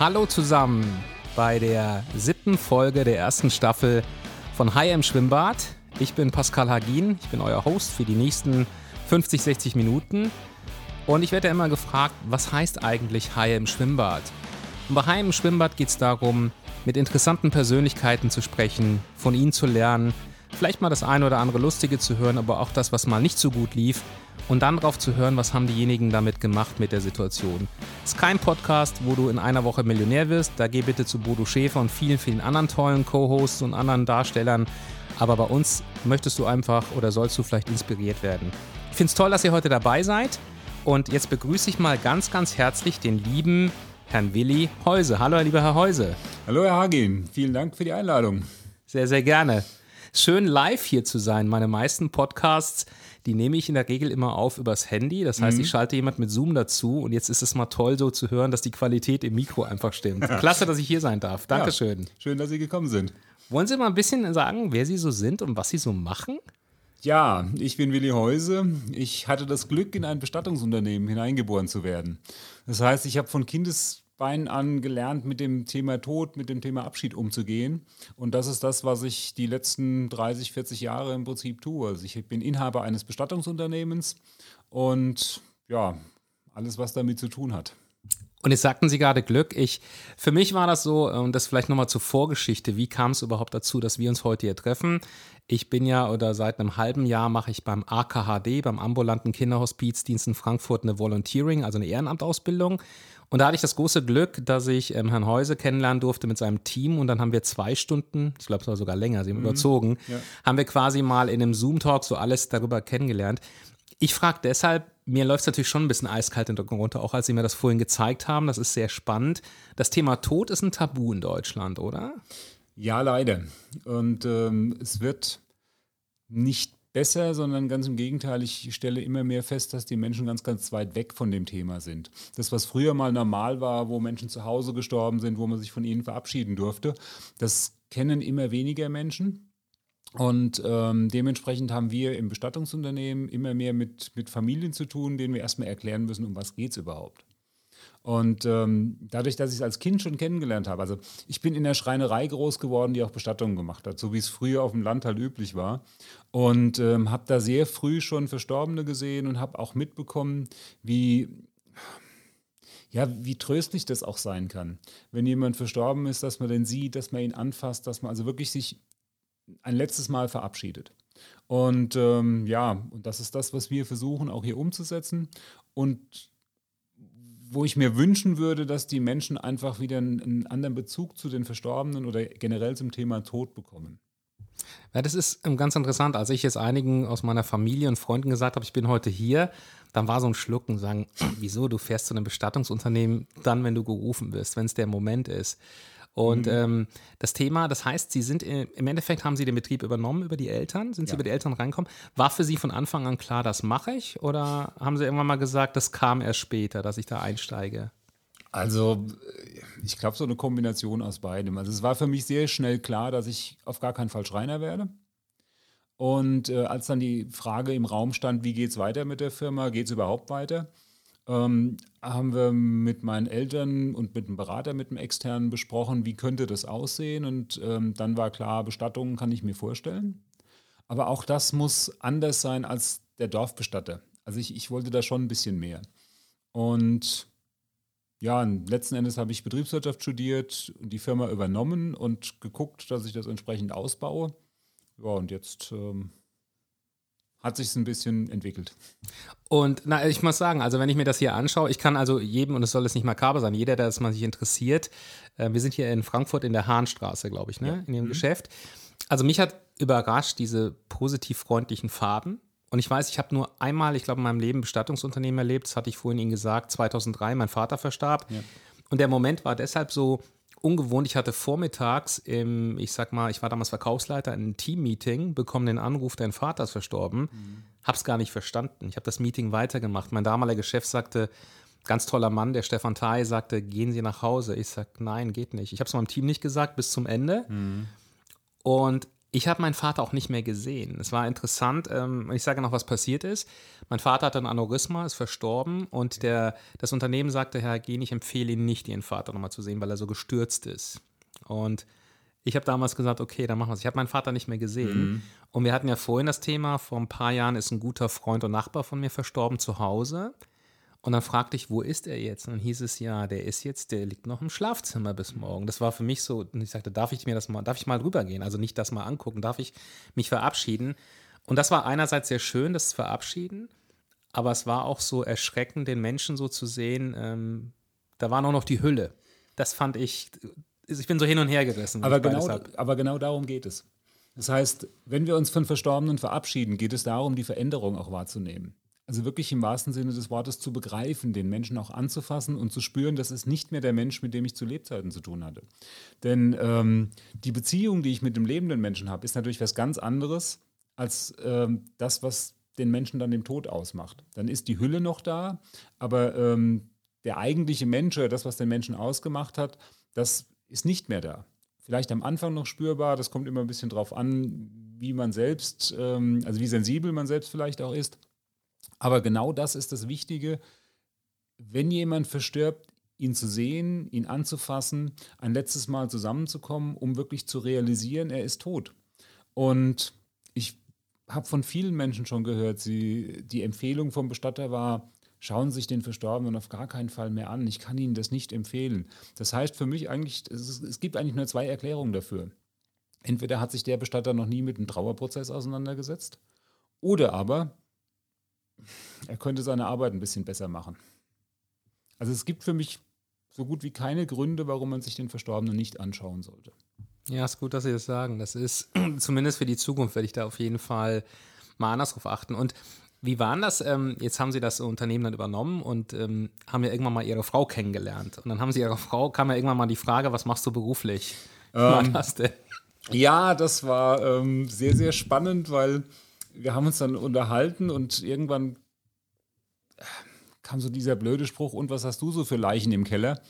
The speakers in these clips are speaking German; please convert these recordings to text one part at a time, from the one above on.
Hallo zusammen bei der siebten Folge der ersten Staffel von High im Schwimmbad. Ich bin Pascal Hagin, ich bin euer Host für die nächsten 50, 60 Minuten. Und ich werde ja immer gefragt, was heißt eigentlich High im Schwimmbad? Und bei High im Schwimmbad geht es darum, mit interessanten Persönlichkeiten zu sprechen, von ihnen zu lernen, vielleicht mal das eine oder andere Lustige zu hören, aber auch das, was mal nicht so gut lief und dann drauf zu hören, was haben diejenigen damit gemacht mit der Situation. Es ist kein Podcast, wo du in einer Woche Millionär wirst. Da geh bitte zu Bodo Schäfer und vielen, vielen anderen tollen Co-Hosts und anderen Darstellern. Aber bei uns möchtest du einfach oder sollst du vielleicht inspiriert werden. Ich finde es toll, dass ihr heute dabei seid. Und jetzt begrüße ich mal ganz, ganz herzlich den lieben Herrn Willi Heuse. Hallo, lieber Herr Heuse. Hallo, Herr Hagin. Vielen Dank für die Einladung. Sehr, sehr gerne. Schön live hier zu sein. Meine meisten Podcasts die nehme ich in der Regel immer auf übers Handy. Das heißt, mhm. ich schalte jemand mit Zoom dazu und jetzt ist es mal toll so zu hören, dass die Qualität im Mikro einfach stimmt. Klasse, dass ich hier sein darf. Dankeschön. Ja, schön, dass Sie gekommen sind. Wollen Sie mal ein bisschen sagen, wer Sie so sind und was Sie so machen? Ja, ich bin Willi Heuse. Ich hatte das Glück, in ein Bestattungsunternehmen hineingeboren zu werden. Das heißt, ich habe von Kindes Bein an gelernt, mit dem Thema Tod, mit dem Thema Abschied umzugehen. Und das ist das, was ich die letzten 30, 40 Jahre im Prinzip tue. Also ich bin Inhaber eines Bestattungsunternehmens und ja, alles, was damit zu tun hat. Und jetzt sagten Sie gerade Glück. Ich, für mich war das so, und das vielleicht nochmal zur Vorgeschichte, wie kam es überhaupt dazu, dass wir uns heute hier treffen? Ich bin ja, oder seit einem halben Jahr mache ich beim AKHD, beim ambulanten Kinderhospizdienst in Frankfurt, eine Volunteering, also eine Ehrenamtausbildung. Und da hatte ich das große Glück, dass ich ähm, Herrn Heuse kennenlernen durfte mit seinem Team und dann haben wir zwei Stunden, ich glaube es war sogar länger, sie haben mhm. überzogen, ja. haben wir quasi mal in einem Zoom-Talk so alles darüber kennengelernt. Ich frage deshalb, mir läuft es natürlich schon ein bisschen eiskalt in den Rücken runter, auch als Sie mir das vorhin gezeigt haben. Das ist sehr spannend. Das Thema Tod ist ein Tabu in Deutschland, oder? Ja, leider. Und ähm, es wird nicht besser, sondern ganz im Gegenteil, ich stelle immer mehr fest, dass die Menschen ganz, ganz weit weg von dem Thema sind. Das, was früher mal normal war, wo Menschen zu Hause gestorben sind, wo man sich von ihnen verabschieden durfte, das kennen immer weniger Menschen. Und ähm, dementsprechend haben wir im Bestattungsunternehmen immer mehr mit, mit Familien zu tun, denen wir erstmal erklären müssen, um was geht es überhaupt. Und ähm, dadurch, dass ich es als Kind schon kennengelernt habe, also ich bin in der Schreinerei groß geworden, die auch Bestattungen gemacht hat, so wie es früher auf dem Land halt üblich war. Und ähm, habe da sehr früh schon Verstorbene gesehen und habe auch mitbekommen, wie ja, wie tröstlich das auch sein kann, wenn jemand verstorben ist, dass man den sieht, dass man ihn anfasst, dass man also wirklich sich ein letztes Mal verabschiedet. Und ähm, ja, und das ist das, was wir versuchen auch hier umzusetzen. Und wo ich mir wünschen würde, dass die Menschen einfach wieder einen, anderen Bezug zu den Verstorbenen oder generell zum Thema Tod bekommen. Ja, das ist ähm, ganz interessant. Als ich jetzt einigen aus meiner Familie und Freunden gesagt habe, ich bin heute hier, dann war so ein Schlucken, sagen, wieso, du fährst zu einem Bestattungsunternehmen dann, wenn du gerufen wirst, wenn es der Moment ist. Und mhm. ähm, das Thema, das heißt, Sie sind im Endeffekt haben Sie den Betrieb übernommen über die Eltern, sind Sie ja. über die Eltern reinkommen. War für Sie von Anfang an klar, das mache ich? Oder haben Sie irgendwann mal gesagt, das kam erst später, dass ich da einsteige? Also, ich glaube, so eine Kombination aus beidem. Also, es war für mich sehr schnell klar, dass ich auf gar keinen Fall Schreiner werde. Und äh, als dann die Frage im Raum stand, wie geht es weiter mit der Firma, geht es überhaupt weiter, ähm, haben wir mit meinen Eltern und mit dem Berater, mit dem externen besprochen, wie könnte das aussehen. Und ähm, dann war klar, Bestattungen kann ich mir vorstellen. Aber auch das muss anders sein als der Dorfbestatter. Also ich, ich wollte da schon ein bisschen mehr. Und ja, letzten Endes habe ich Betriebswirtschaft studiert, die Firma übernommen und geguckt, dass ich das entsprechend ausbaue. Ja, und jetzt ähm, hat sich ein bisschen entwickelt. Und na, ich muss sagen, also wenn ich mir das hier anschaue, ich kann also jedem, und es soll jetzt nicht makaber sein, jeder, der das mal sich interessiert, äh, wir sind hier in Frankfurt in der Hahnstraße, glaube ich, ne? Ja. in dem mhm. Geschäft. Also mich hat überrascht diese positiv freundlichen Farben. Und ich weiß, ich habe nur einmal, ich glaube, in meinem Leben Bestattungsunternehmen erlebt, das hatte ich vorhin Ihnen gesagt, 2003, mein Vater verstarb. Ja. Und der Moment war deshalb so ungewohnt. Ich hatte vormittags im, ich sag mal, ich war damals Verkaufsleiter in einem Team-Meeting, bekommen den Anruf, dein Vater ist verstorben. Mhm. Hab's gar nicht verstanden. Ich habe das Meeting weitergemacht. Mein damaliger Chef sagte, ganz toller Mann, der Stefan Thay, sagte, gehen Sie nach Hause. Ich sag, nein, geht nicht. Ich habe es meinem Team nicht gesagt bis zum Ende. Mhm. Und Ich habe meinen Vater auch nicht mehr gesehen. Es war interessant. Ähm, ich sage noch, was passiert ist. Mein Vater hatte ein Aneurysma, ist verstorben und der, das Unternehmen sagte, Herr Gen, ich empfehle Ihnen nicht, Ihren Vater nochmal zu sehen, weil er so gestürzt ist. Und ich habe damals gesagt, okay, dann machen wir es. Ich habe meinen Vater nicht mehr gesehen. Mhm. Und wir hatten ja vorhin das Thema, vor ein paar Jahren ist ein guter Freund und Nachbar von mir verstorben zu Hause. Und dann fragte ich, wo ist er jetzt? Und dann hieß es, ja, der ist jetzt, der liegt noch im Schlafzimmer bis morgen. Das war für mich so, und ich sagte, darf ich mir das mal, darf ich mal rübergehen? Also nicht das mal angucken, darf ich mich verabschieden? Und das war einerseits sehr schön, das Verabschieden, aber es war auch so erschreckend, den Menschen so zu sehen. Ähm, da war nur noch die Hülle. Das fand ich, ich bin so hin und her gerissen. Aber genau, aber genau darum geht es. Das heißt, wenn wir uns von Verstorbenen verabschieden, geht es darum, die Veränderung auch wahrzunehmen. Also wirklich im wahrsten Sinne des Wortes zu begreifen, den Menschen auch anzufassen und zu spüren, das ist nicht mehr der Mensch, mit dem ich zu Lebzeiten zu tun hatte. Denn ähm, die Beziehung, die ich mit dem lebenden Menschen habe, ist natürlich was ganz anderes als ähm, das, was den Menschen dann im Tod ausmacht. Dann ist die Hülle noch da, aber ähm, der eigentliche Mensch oder das, was den Menschen ausgemacht hat, das ist nicht mehr da. Vielleicht am Anfang noch spürbar, das kommt immer ein bisschen drauf an, wie man selbst, ähm, also wie sensibel man selbst vielleicht auch ist. Aber genau das ist das Wichtige. Wenn jemand verstirbt, ihn zu sehen, ihn anzufassen, ein letztes Mal zusammenzukommen, um wirklich zu realisieren, er ist tot. Und ich habe von vielen Menschen schon gehört, sie, die Empfehlung vom Bestatter war, schauen Sie sich den Verstorbenen auf gar keinen Fall mehr an. Ich kann Ihnen das nicht empfehlen. Das heißt für mich eigentlich, es, es gibt eigentlich nur zwei Erklärungen dafür. Entweder hat sich der Bestatter noch nie mit einem Trauerprozess auseinandergesetzt, oder aber er könnte seine Arbeit ein bisschen besser machen. Also es gibt für mich so gut wie keine Gründe, warum man sich den Verstorbenen nicht anschauen sollte. Ja, ist gut, dass Sie das sagen. Das ist zumindest für die Zukunft werde ich da auf jeden Fall mal anders drauf achten. Und wie war das? Ähm, jetzt haben Sie das Unternehmen dann übernommen und ähm, haben ja irgendwann mal Ihre Frau kennengelernt. Und dann haben Sie Ihre Frau, kam ja irgendwann mal die Frage, was machst du beruflich? Ähm, war das denn? Ja, das war ähm, sehr, sehr spannend, weil wir haben uns dann unterhalten und irgendwann äh, kam so dieser blöde Spruch, und was hast du so für Leichen im Keller?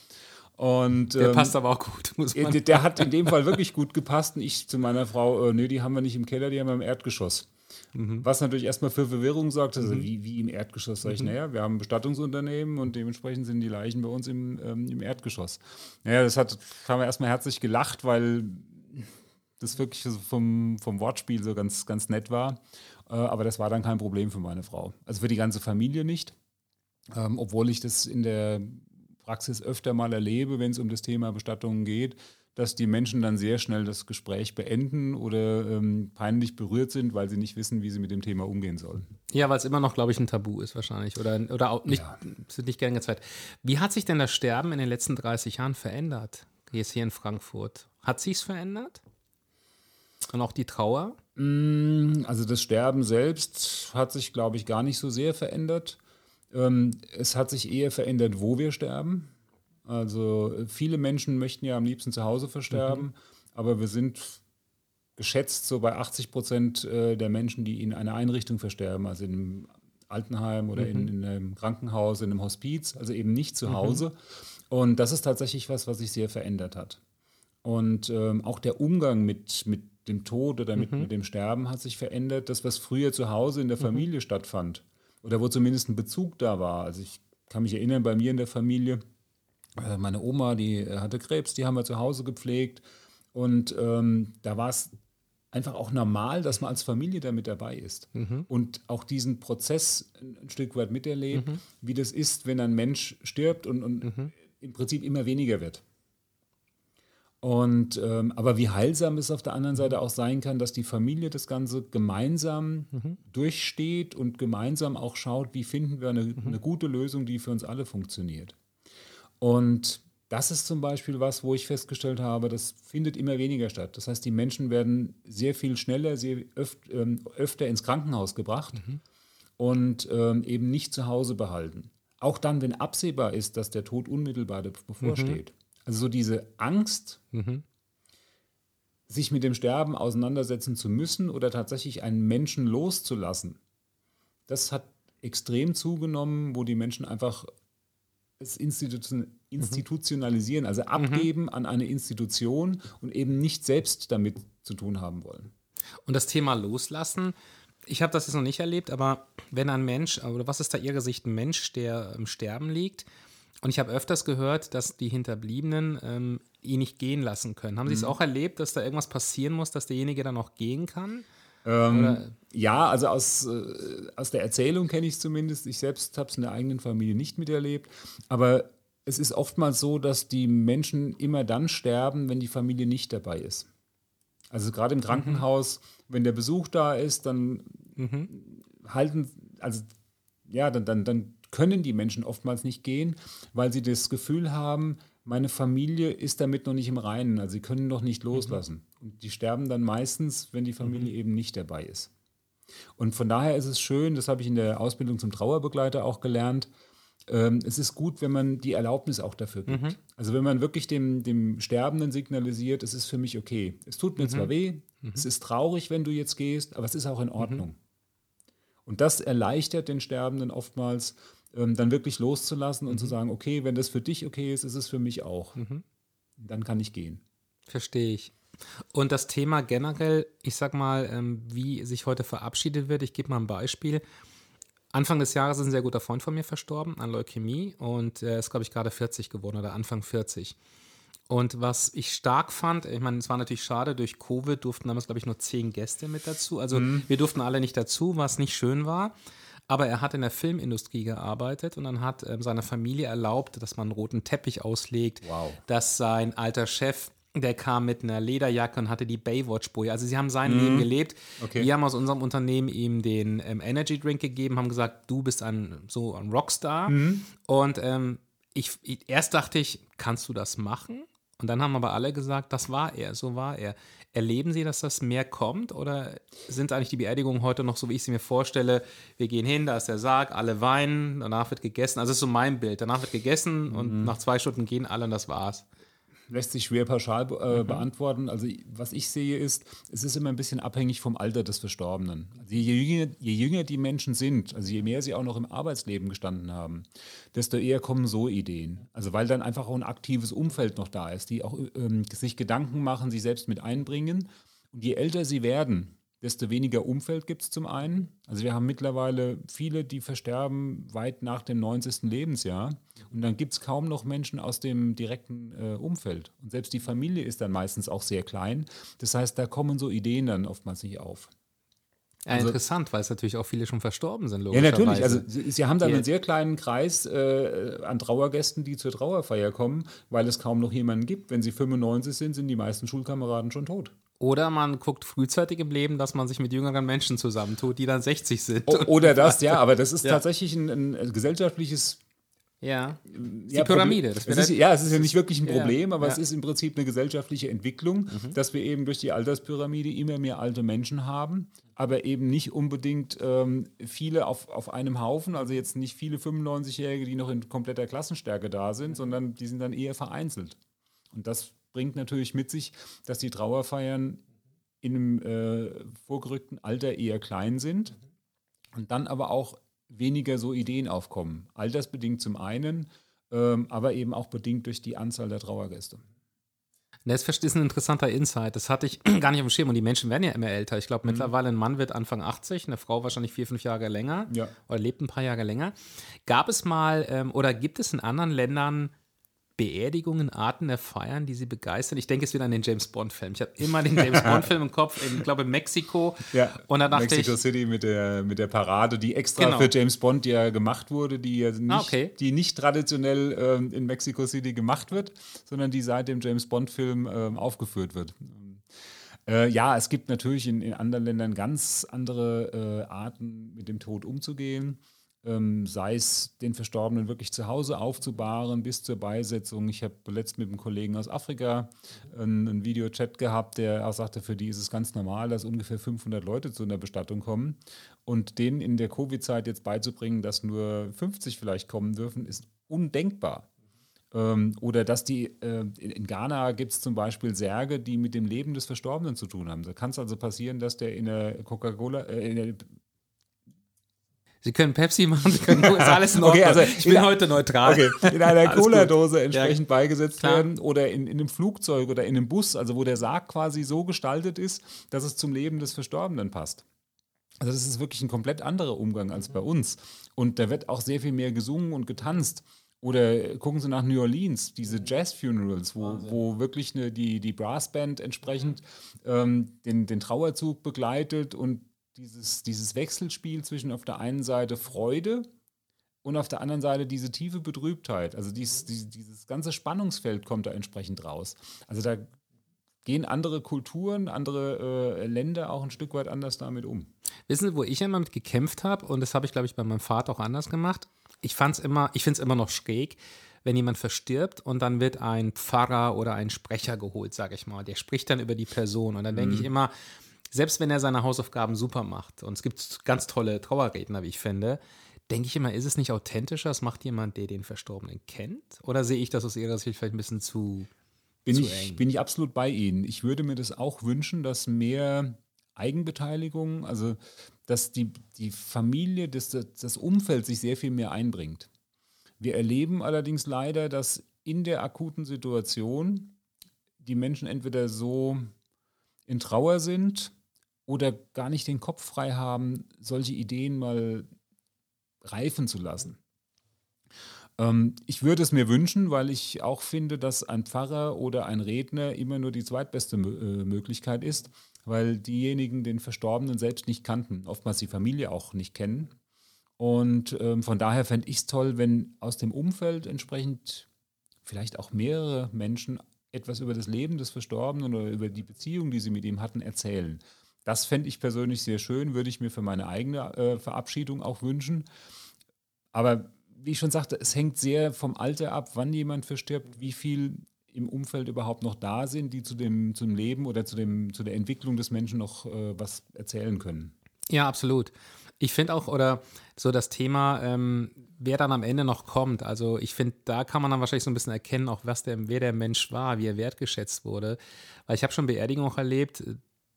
Und, der ähm, passt aber auch gut, muss man der, der hat in dem Fall wirklich gut gepasst. Und ich zu meiner Frau, äh, nee, die haben wir nicht im Keller, die haben wir im Erdgeschoss. Mhm. Was natürlich erstmal für Verwirrung sorgt. Also mhm. wie, wie im Erdgeschoss, sage ich, mhm. naja, wir haben ein Bestattungsunternehmen und dementsprechend sind die Leichen bei uns im, ähm, im Erdgeschoss. Naja, das hat, haben wir erstmal herzlich gelacht, weil das wirklich vom, vom Wortspiel so ganz, ganz nett war. Äh, aber das war dann kein Problem für meine Frau. Also für die ganze Familie nicht. Ähm, obwohl ich das in der Praxis öfter mal erlebe, wenn es um das Thema Bestattungen geht, dass die Menschen dann sehr schnell das Gespräch beenden oder ähm, peinlich berührt sind, weil sie nicht wissen, wie sie mit dem Thema umgehen sollen. Ja, weil es immer noch, glaube ich, ein Tabu ist wahrscheinlich oder, oder auch nicht, ja. sind nicht gern gezeigt. Wie hat sich denn das Sterben in den letzten 30 Jahren verändert? Jetzt hier in Frankfurt. Hat sich es verändert? Und auch die Trauer? Mm, also das Sterben selbst hat sich, glaube ich, gar nicht so sehr verändert. Ähm, es hat sich eher verändert, wo wir sterben. Also viele Menschen möchten ja am liebsten zu Hause versterben, mhm. aber wir sind geschätzt so bei 80 Prozent äh, der Menschen, die in einer Einrichtung versterben, also in einem Altenheim oder mhm. in, in, einem Krankenhaus, in einem Hospiz, also eben nicht zu mhm. Hause. Mhm. Und das ist tatsächlich was, was sich sehr verändert hat. Und ähm, auch der Umgang mit, mit dem Tod oder mit, mhm. mit dem Sterben hat sich verändert. Das, was früher zu Hause in der mhm. Familie stattfand oder wo zumindest ein Bezug da war. Also ich kann mich erinnern, bei mir in der Familie, äh, meine Oma, die äh, hatte Krebs, die haben wir zu Hause gepflegt. Und ähm, da war es einfach auch normal, dass man als Familie da mit dabei ist. Mhm. Und auch diesen Prozess ein Stück weit miterlebt, mhm. wie das ist, wenn ein Mensch stirbt und, und mhm. im Prinzip immer weniger wird. Und ähm, aber wie heilsam es auf der anderen Seite auch sein kann, dass die Familie das Ganze gemeinsam mhm. durchsteht und gemeinsam auch schaut, wie finden wir eine, mhm. eine gute Lösung, die für uns alle funktioniert. Und das ist zum Beispiel was, wo ich festgestellt habe, das findet immer weniger statt. Das heißt, die Menschen werden sehr viel schneller, sehr öf ähm, öfter ins Krankenhaus gebracht mhm. und ähm, eben nicht zu Hause behalten. Auch dann, wenn absehbar ist, dass der Tod unmittelbar bevorsteht. Mhm. Also so diese Angst, mhm. sich mit dem Sterben auseinandersetzen zu müssen oder tatsächlich einen Menschen loszulassen, das hat extrem zugenommen, wo die Menschen einfach es Institution, institutionalisieren, also mhm. abgeben mhm. an eine Institution und eben nicht selbst damit zu tun haben wollen. Und das Thema Loslassen, ich habe das jetzt noch nicht erlebt, aber wenn ein Mensch, oder was ist da Ihre Sicht, ein Mensch, der im Sterben liegt, und ich habe öfters gehört, dass die Hinterbliebenen ähm, ihn nicht gehen lassen können. Haben Sie es mhm. auch erlebt, dass da irgendwas passieren muss, dass derjenige dann auch gehen kann? Ähm, ja, also aus, äh, aus der Erzählung kenne ich es zumindest. Ich selbst habe es in der eigenen Familie nicht miterlebt. Aber es ist oftmals so, dass die Menschen immer dann sterben, wenn die Familie nicht dabei ist. Also gerade im Krankenhaus, mhm. wenn der Besuch da ist, dann mhm. halten, also ja, dann, dann, dann können die Menschen oftmals nicht gehen, weil sie das Gefühl haben, meine Familie ist damit noch nicht im Reinen, also sie können noch nicht loslassen. Mhm. Und die sterben dann meistens, wenn die Familie mhm. eben nicht dabei ist. Und von daher ist es schön, das habe ich in der Ausbildung zum Trauerbegleiter auch gelernt, ähm, es ist gut, wenn man die Erlaubnis auch dafür gibt. Mhm. Also wenn man wirklich dem, dem Sterbenden signalisiert, es ist für mich okay. Es tut mir mhm. zwar weh, mhm. es ist traurig, wenn du jetzt gehst, aber es ist auch in Ordnung. Mhm. Und das erleichtert den Sterbenden oftmals, ähm, dann wirklich loszulassen und zu mhm. sagen, okay, wenn das für dich okay ist, ist es für mich auch. Mhm. Dann kann ich gehen. Verstehe ich. Und das Thema generell, ich sag mal, ähm, wie sich heute verabschiedet wird, ich gebe mal ein Beispiel. Anfang des Jahres ist ein sehr guter Freund von mir verstorben an Leukämie und er ist, glaube ich, gerade 40 geworden oder Anfang 40. Und was ich stark fand, ich meine, es war natürlich schade, durch Covid durften damals, glaube ich, nur zehn Gäste mit dazu. Also mhm. wir durften alle nicht dazu, was nicht schön war. Aber er hat in der Filmindustrie gearbeitet und dann hat ähm, seiner Familie erlaubt, dass man einen roten Teppich auslegt, wow. dass sein alter Chef der kam mit einer Lederjacke und hatte die Baywatch-Boje. Also sie haben sein mhm. Leben gelebt. Okay. Wir haben aus unserem Unternehmen ihm den ähm, Energy Drink gegeben, haben gesagt, du bist ein so ein Rockstar. Mhm. Und ähm, ich, ich, erst dachte ich, kannst du das machen? Und dann haben aber alle gesagt, das war er, so war er. Erleben Sie, dass das mehr kommt oder sind eigentlich die Beerdigungen heute noch so, wie ich sie mir vorstelle? Wir gehen hin, da ist der Sarg, alle weinen, danach wird gegessen. Also das ist so mein Bild. Danach wird gegessen mhm. und nach zwei Stunden gehen alle und das war's lässt sich schwer pauschal äh, mhm. beantworten. Also was ich sehe ist, es ist immer ein bisschen abhängig vom Alter des Verstorbenen. Also je, jünger, je jünger die Menschen sind, also je mehr sie auch noch im Arbeitsleben gestanden haben, desto eher kommen so Ideen. Also weil dann einfach auch ein aktives Umfeld noch da ist, die auch ähm, sich Gedanken machen, sich selbst mit einbringen. Und je älter sie werden, desto weniger Umfeld gibt es zum einen. Also wir haben mittlerweile viele, die versterben weit nach dem 90. Lebensjahr. Und dann gibt es kaum noch Menschen aus dem direkten äh, Umfeld. Und selbst die Familie ist dann meistens auch sehr klein. Das heißt, da kommen so Ideen dann oftmals nicht auf. Ja, also, interessant, weil es natürlich auch viele schon verstorben sind, Ja, natürlich. Also sie, sie haben dann einen sehr kleinen Kreis äh, an Trauergästen, die zur Trauerfeier kommen, weil es kaum noch jemanden gibt. Wenn sie 95 sind, sind die meisten Schulkameraden schon tot. Oder man guckt frühzeitig im Leben, dass man sich mit jüngeren Menschen zusammentut, die dann 60 sind. oder das, ja, aber das ist ja. tatsächlich ein, ein, gesellschaftliches. Ja, die Pyramide. Es ist, ja, es ist ja nicht wirklich ein Problem, ja. aber ja. es ist im Prinzip eine gesellschaftliche Entwicklung, mhm. dass wir eben durch die Alterspyramide immer mehr alte Menschen haben, aber eben nicht unbedingt ähm, viele auf, auf einem Haufen, also jetzt nicht viele 95-Jährige, die noch in kompletter Klassenstärke da sind, sondern die sind dann eher vereinzelt. Und das bringt natürlich mit sich, dass die Trauerfeiern in einem äh, vorgerückten Alter eher klein sind und dann aber auch weniger so Ideen aufkommen. Altersbedingt zum einen, ähm, aber eben auch bedingt durch die Anzahl der Trauergäste. Das ist ein interessanter Insight. Das hatte ich gar nicht auf dem Schirm. Und die Menschen werden ja immer älter. Ich glaube, mhm. mittlerweile ein Mann wird Anfang 80, eine Frau wahrscheinlich vier, fünf Jahre länger ja. oder lebt ein paar Jahre länger. Gab es mal ähm, oder gibt es in anderen Ländern Beerdigungen, Arten der Feiern, die Sie begeistern? Ich denke es wieder an den James Bond-Film. Ich habe immer den James Bond-Film im Kopf, ich glaube in Mexiko. Ja, und dann dachte Mexico ich, City mit der, mit der Parade, die extra genau. für James Bond ja gemacht wurde, die ja nicht, ah, okay. die nicht traditionell ähm, in Mexico City gemacht wird, sondern die seit dem James Bond-Film ähm, aufgeführt wird. Äh, ja, es gibt natürlich in, in anderen Ländern ganz andere äh, Arten, mit dem Tod umzugehen ähm, sei es den Verstorbenen wirklich zu Hause aufzubahren bis zur Beisetzung. Ich habe letzt mit einem Kollegen aus Afrika einen, einen Videochat gehabt, der auch sagte, für die ist es ganz normal, dass ungefähr 500 Leute zu einer Bestattung kommen. Und denen in der Covid-Zeit jetzt beizubringen, dass nur 50 vielleicht kommen dürfen, ist undenkbar. Ähm, oder dass die, äh, in, in, Ghana gibt es zum Beispiel Särge, die mit dem Leben des Verstorbenen zu tun haben. Da kann es also passieren, dass der in der Coca-Cola, äh, in der Sie können Pepsi machen, Sie können ist alles in Ordnung. Okay, also ich bin heute neutral. Okay, in einer Cola-Dose entsprechend ja, beigesetzt klar. werden oder in, in einem Flugzeug oder in einem Bus, also wo der Sarg quasi so gestaltet ist, dass es zum Leben des Verstorbenen passt. Also das ist wirklich ein komplett anderer Umgang als bei uns. Und da wird auch sehr viel mehr gesungen und getanzt. Oder gucken Sie nach New Orleans, diese Jazz-Funerals, wo, wo wirklich eine, die, die Brassband entsprechend ähm, den, den Trauerzug begleitet und dieses, dieses Wechselspiel zwischen auf der einen Seite Freude und auf der anderen Seite diese tiefe Betrübtheit. Also dies, dieses, dieses ganze Spannungsfeld kommt da entsprechend raus. Also da gehen andere Kulturen, andere äh, Länder auch ein Stück weit anders damit um. Wissen Sie, wo ich immer mit gekämpft habe, und das habe ich, glaube ich, bei meinem Vater auch anders gemacht. Ich fand's immer, ich finde es immer noch schräg, wenn jemand verstirbt und dann wird ein Pfarrer oder ein Sprecher geholt, sage ich mal. Der spricht dann über die Person. Und dann denke mhm. ich immer, selbst wenn er seine Hausaufgaben super macht, und es gibt ganz tolle Trauerredner, wie ich finde, denke ich immer, ist es nicht authentischer? Es macht jemand, der den Verstorbenen kennt? Oder sehe ich das aus Ihrer Sicht vielleicht ein bisschen zu, bin zu ich, eng? Bin ich absolut bei Ihnen. Ich würde mir das auch wünschen, dass mehr Eigenbeteiligung, also dass die, die Familie, das, das Umfeld sich sehr viel mehr einbringt. Wir erleben allerdings leider, dass in der akuten Situation die Menschen entweder so in Trauer sind oder gar nicht den Kopf frei haben, solche Ideen mal reifen zu lassen. Ähm, ich würde es mir wünschen, weil ich auch finde, dass ein Pfarrer oder ein Redner immer nur die zweitbeste äh, Möglichkeit ist, weil diejenigen den Verstorbenen selbst nicht kannten, oftmals die Familie auch nicht kennen. Und ähm, von daher fände ich es toll, wenn aus dem Umfeld entsprechend vielleicht auch mehrere Menschen etwas über das Leben des Verstorbenen oder über die Beziehung, die sie mit ihm hatten, erzählen. Das fände ich persönlich sehr schön, würde ich mir für meine eigene äh, Verabschiedung auch wünschen. Aber wie ich schon sagte, es hängt sehr vom Alter ab, wann jemand verstirbt, wie viel im Umfeld überhaupt noch da sind, die zu dem, zum Leben oder zu, dem, zu der Entwicklung des Menschen noch äh, was erzählen können. Ja, absolut. Ich finde auch, oder so das Thema, ähm, wer dann am Ende noch kommt. Also ich finde, da kann man dann wahrscheinlich so ein bisschen erkennen, auch was der, wer der Mensch war, wie er wertgeschätzt wurde. Weil ich habe schon Beerdigungen auch erlebt,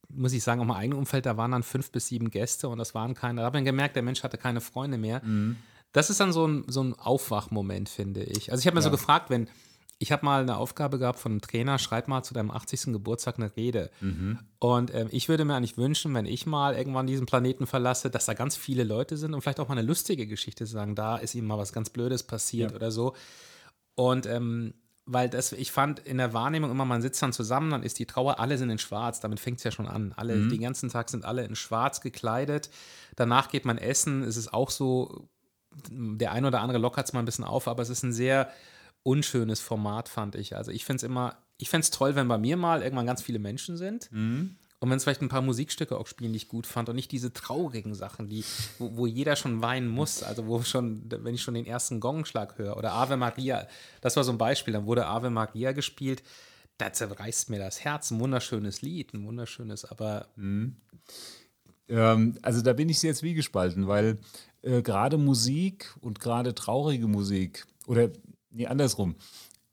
muss ich sagen, auch mein eigenes Umfeld, da waren dann fünf bis sieben Gäste und das waren keine, da habe ich gemerkt, der Mensch hatte keine Freunde mehr. Mhm. Das ist dann so ein, so ein Aufwachmoment, finde ich. Also ich habe mir ja. so gefragt, wenn, ich habe mal eine Aufgabe gehabt von einem Trainer, schreib mal zu deinem 80. Geburtstag eine Rede. Mhm. Und ähm, ich würde mir eigentlich wünschen, wenn ich mal irgendwann diesen Planeten verlasse, dass da ganz viele Leute sind und vielleicht auch mal eine lustige Geschichte sagen, da ist ihm mal was ganz Blödes passiert ja. oder so. Und ähm, weil das, ich fand in der Wahrnehmung immer, man sitzt dann zusammen, dann ist die Trauer, alle sind in schwarz, damit fängt es ja schon an. Alle, mhm. den ganzen Tag sind alle in schwarz gekleidet. Danach geht man essen, es ist auch so, der ein oder andere lockert es mal ein bisschen auf, aber es ist ein sehr unschönes Format, fand ich. Also ich finde es immer, ich fände es toll, wenn bei mir mal irgendwann ganz viele Menschen sind. Mhm. Und wenn es vielleicht ein paar Musikstücke auch spielen, die ich gut fand und nicht diese traurigen Sachen, die, wo, wo, jeder schon weinen muss. Also wo schon, wenn ich schon den ersten Gongschlag höre oder Ave Maria, das war so ein Beispiel, dann wurde Ave Maria gespielt. Da zerreißt mir das Herz. Ein wunderschönes Lied, ein wunderschönes, aber. Mhm. Ähm, also da bin ich jetzt wie gespalten, weil äh, gerade Musik und gerade traurige Musik oder nee, andersrum.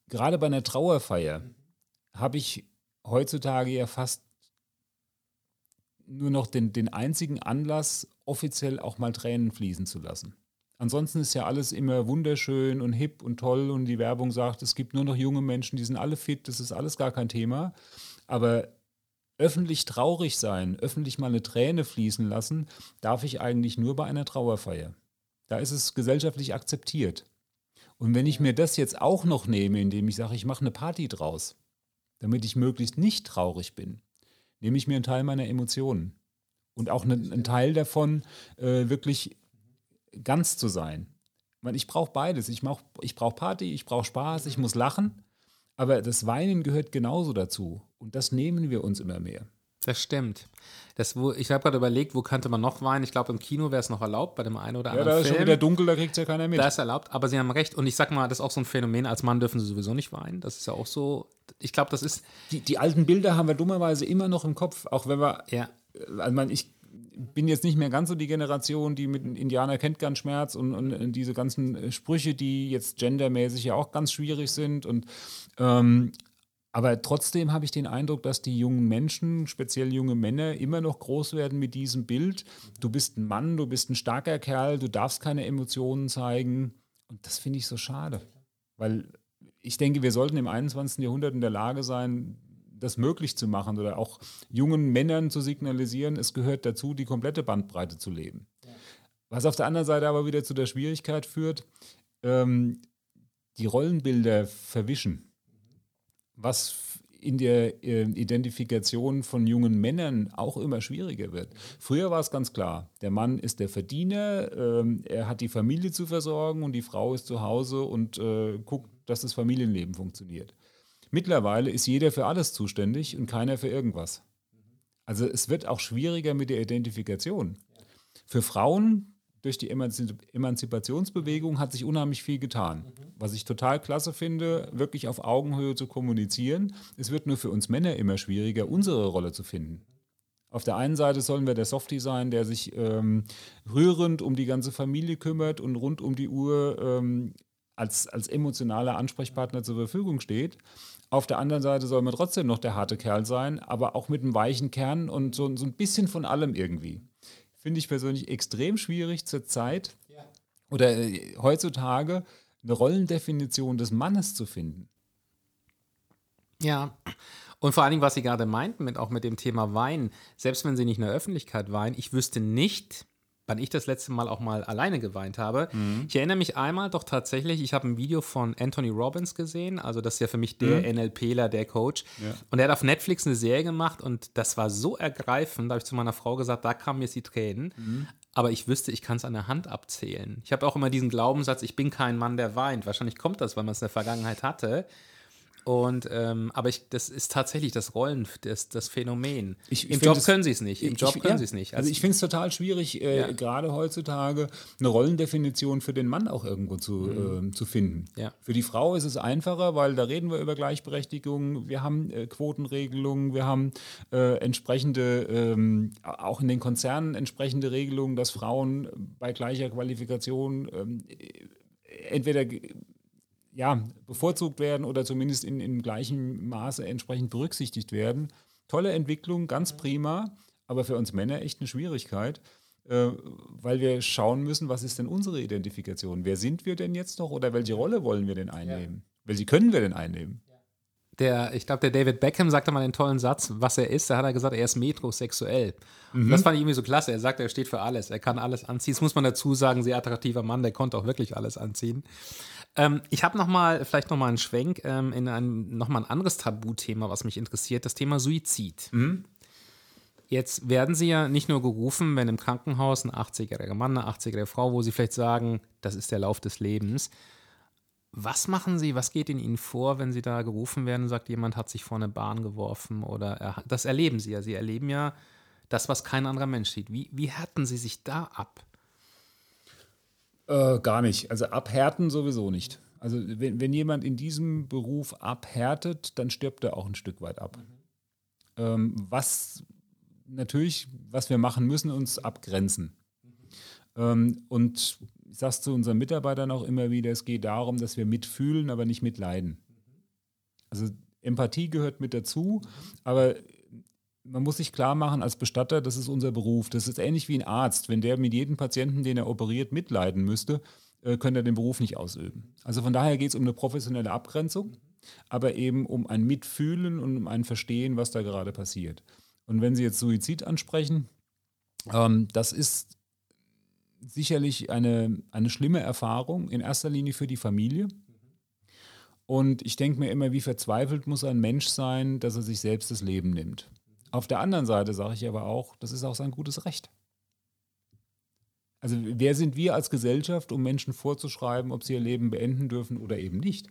Gerade bei einer Trauerfeier habe ich heutzutage ja fast nur noch den, den einzigen Anlass, offiziell auch mal Tränen fließen zu lassen. Ansonsten ist ja alles immer wunderschön und hip und toll und die Werbung sagt, es gibt nur noch junge Menschen, die sind alle fit, das ist alles gar kein Thema. Aber öffentlich traurig sein, öffentlich mal eine Träne fließen lassen, darf ich eigentlich nur bei einer Trauerfeier. Da ist es gesellschaftlich akzeptiert. Und wenn ich mir das jetzt auch noch nehme, indem ich sage, ich mache eine Party draus, damit ich möglichst nicht traurig bin, nehme ich mir einen Teil meiner Emotionen. Und auch einen, Teil davon, äh, wirklich ganz zu sein. Ich brauche beides. Ich, ich brauche Party, ich brauche Spaß, ich muss lachen. Aber das Weinen gehört genauso dazu. Und das nehmen wir uns immer mehr. Das stimmt. Das, wo, ich habe gerade überlegt, wo könnte man noch weinen? Ich glaube, im Kino wäre es noch erlaubt, bei dem einen oder anderen. Ja, da ist Film. schon wieder dunkel, da kriegt es ja keiner mit. Da ist erlaubt, aber Sie haben recht. Und ich sag mal, das ist auch so ein Phänomen, als Mann dürfen Sie sowieso nicht weinen. Das ist ja auch so. Ich glaube, das ist. Die, die alten Bilder haben wir dummerweise immer noch im Kopf, auch wenn wir. Ja. Also, man, ich bin jetzt nicht mehr ganz so die Generation, die mit Indianer kennt keinen Schmerz und, und, diese ganzen Sprüche, die jetzt gendermäßig ja auch ganz schwierig sind. Und. Ähm, Aber trotzdem habe ich den Eindruck, dass die jungen Menschen, speziell junge Männer, immer noch groß werden mit diesem Bild. Du bist ein Mann, du bist ein starker Kerl, du darfst keine Emotionen zeigen. Und das finde ich so schade. Weil ich denke, wir sollten im 21. Jahrhundert in der Lage sein, das möglich zu machen oder auch jungen Männern zu signalisieren, es gehört dazu, die komplette Bandbreite zu leben. Was auf der anderen Seite aber wieder zu der Schwierigkeit führt, ähm, die Rollenbilder verwischen was in der äh, Identifikation von jungen Männern auch immer schwieriger wird. Früher war es ganz klar, der Mann ist der Verdiener, ähm, er hat die Familie zu versorgen und die Frau ist zu Hause und äh, guckt, dass das Familienleben funktioniert. Mittlerweile ist jeder für alles zuständig und keiner für irgendwas. Also es wird auch schwieriger mit der Identifikation. Für Frauen durch die Emanzipationsbewegung hat sich unheimlich viel getan. Mhm. Was ich total klasse finde, wirklich auf Augenhöhe zu kommunizieren. Es wird nur für uns Männer immer schwieriger, unsere Rolle zu finden. Auf der einen Seite sollen wir der Softie sein, der sich ähm, rührend um die ganze Familie kümmert und rund um die Uhr ähm, als, als emotionaler Ansprechpartner zur Verfügung steht. Auf der anderen Seite soll man trotzdem noch der harte Kerl sein, aber auch mit einem weichen Kern und so, so ein bisschen von allem irgendwie finde ich persönlich extrem schwierig zur Zeit ja. oder äh, heutzutage eine Rollendefinition des Mannes zu finden. Ja, und vor allen Dingen, was Sie gerade meinten, mit, auch mit dem Thema Wein, selbst wenn Sie nicht in der Öffentlichkeit weinen, ich wüsste nicht, wann ich das letzte Mal auch mal alleine geweint habe. Mhm. Ich erinnere mich einmal doch tatsächlich, ich habe ein Video von Anthony Robbins gesehen, also das ist ja für mich der mhm. NLPler, der Coach. Ja. Und er hat auf Netflix eine Serie gemacht und das war so ergreifend, da habe ich zu meiner Frau gesagt, da kamen jetzt die Tränen. Mhm. Aber ich wüsste, ich kann es an der Hand abzählen. Ich habe auch immer diesen Glaubenssatz, ich bin kein Mann, der weint. Wahrscheinlich kommt das, weil man es in der Vergangenheit hatte. Und ähm, aber ich, das ist tatsächlich das Rollen, das, das Phänomen. Ich, Im Job können sie es nicht. Im ich, Job können ja, sie es nicht. Also, also ich finde es total schwierig, äh, ja. gerade heutzutage eine Rollendefinition für den Mann auch irgendwo zu, mhm. äh, zu finden. Ja. Für die Frau ist es einfacher, weil da reden wir über Gleichberechtigung. Wir haben äh, Quotenregelungen, wir haben äh, entsprechende, ähm, auch in den Konzernen entsprechende Regelungen, dass Frauen bei gleicher Qualifikation ähm, entweder ja, bevorzugt werden oder zumindest in, in gleichem Maße entsprechend berücksichtigt werden. Tolle Entwicklung, ganz prima, aber für uns Männer echt eine Schwierigkeit, äh, weil wir schauen müssen, was ist denn unsere Identifikation? Wer sind wir denn jetzt noch oder welche Rolle wollen wir denn einnehmen? Ja. Welche können wir denn einnehmen? Der, ich glaube, der David Beckham sagte mal einen tollen Satz, was er ist. Da hat er gesagt, er ist metrosexuell. Mhm. Das fand ich irgendwie so klasse. Er sagt, er steht für alles. Er kann alles anziehen. Das muss man dazu sagen, sehr attraktiver Mann, der konnte auch wirklich alles anziehen. Ähm, ich habe noch mal, vielleicht noch mal einen Schwenk ähm, in ein, noch mal ein anderes Tabuthema, was mich interessiert, das Thema Suizid. Mhm. Jetzt werden Sie ja nicht nur gerufen, wenn im Krankenhaus ein 80-jähriger Mann, eine 80-jährige Frau, wo Sie vielleicht sagen, das ist der Lauf des Lebens. Was machen Sie, was geht in Ihnen vor, wenn Sie da gerufen werden und sagt, jemand hat sich vor eine Bahn geworfen oder er, das erleben Sie ja. Sie erleben ja das, was kein anderer Mensch sieht. Wie, wie härten Sie sich da ab? Äh, gar nicht. Also abhärten sowieso nicht. Also wenn, wenn jemand in diesem Beruf abhärtet, dann stirbt er auch ein Stück weit ab. Mhm. Ähm, was natürlich, was wir machen müssen, uns abgrenzen. Mhm. Ähm, und ich sage es zu unseren Mitarbeitern auch immer wieder, es geht darum, dass wir mitfühlen, aber nicht mitleiden. Mhm. Also Empathie gehört mit dazu, aber man muss sich klar machen, als Bestatter, das ist unser Beruf. Das ist ähnlich wie ein Arzt. Wenn der mit jedem Patienten, den er operiert, mitleiden müsste, äh, könnte er den Beruf nicht ausüben. Also von daher geht es um eine professionelle Abgrenzung, aber eben um ein Mitfühlen und um ein Verstehen, was da gerade passiert. Und wenn Sie jetzt Suizid ansprechen, ähm, das ist sicherlich eine, eine schlimme Erfahrung, in erster Linie für die Familie. Und ich denke mir immer, wie verzweifelt muss ein Mensch sein, dass er sich selbst das Leben nimmt. Auf der anderen Seite sage ich aber auch, das ist auch sein gutes Recht. Also wer sind wir als Gesellschaft, um Menschen vorzuschreiben, ob sie ihr Leben beenden dürfen oder eben nicht?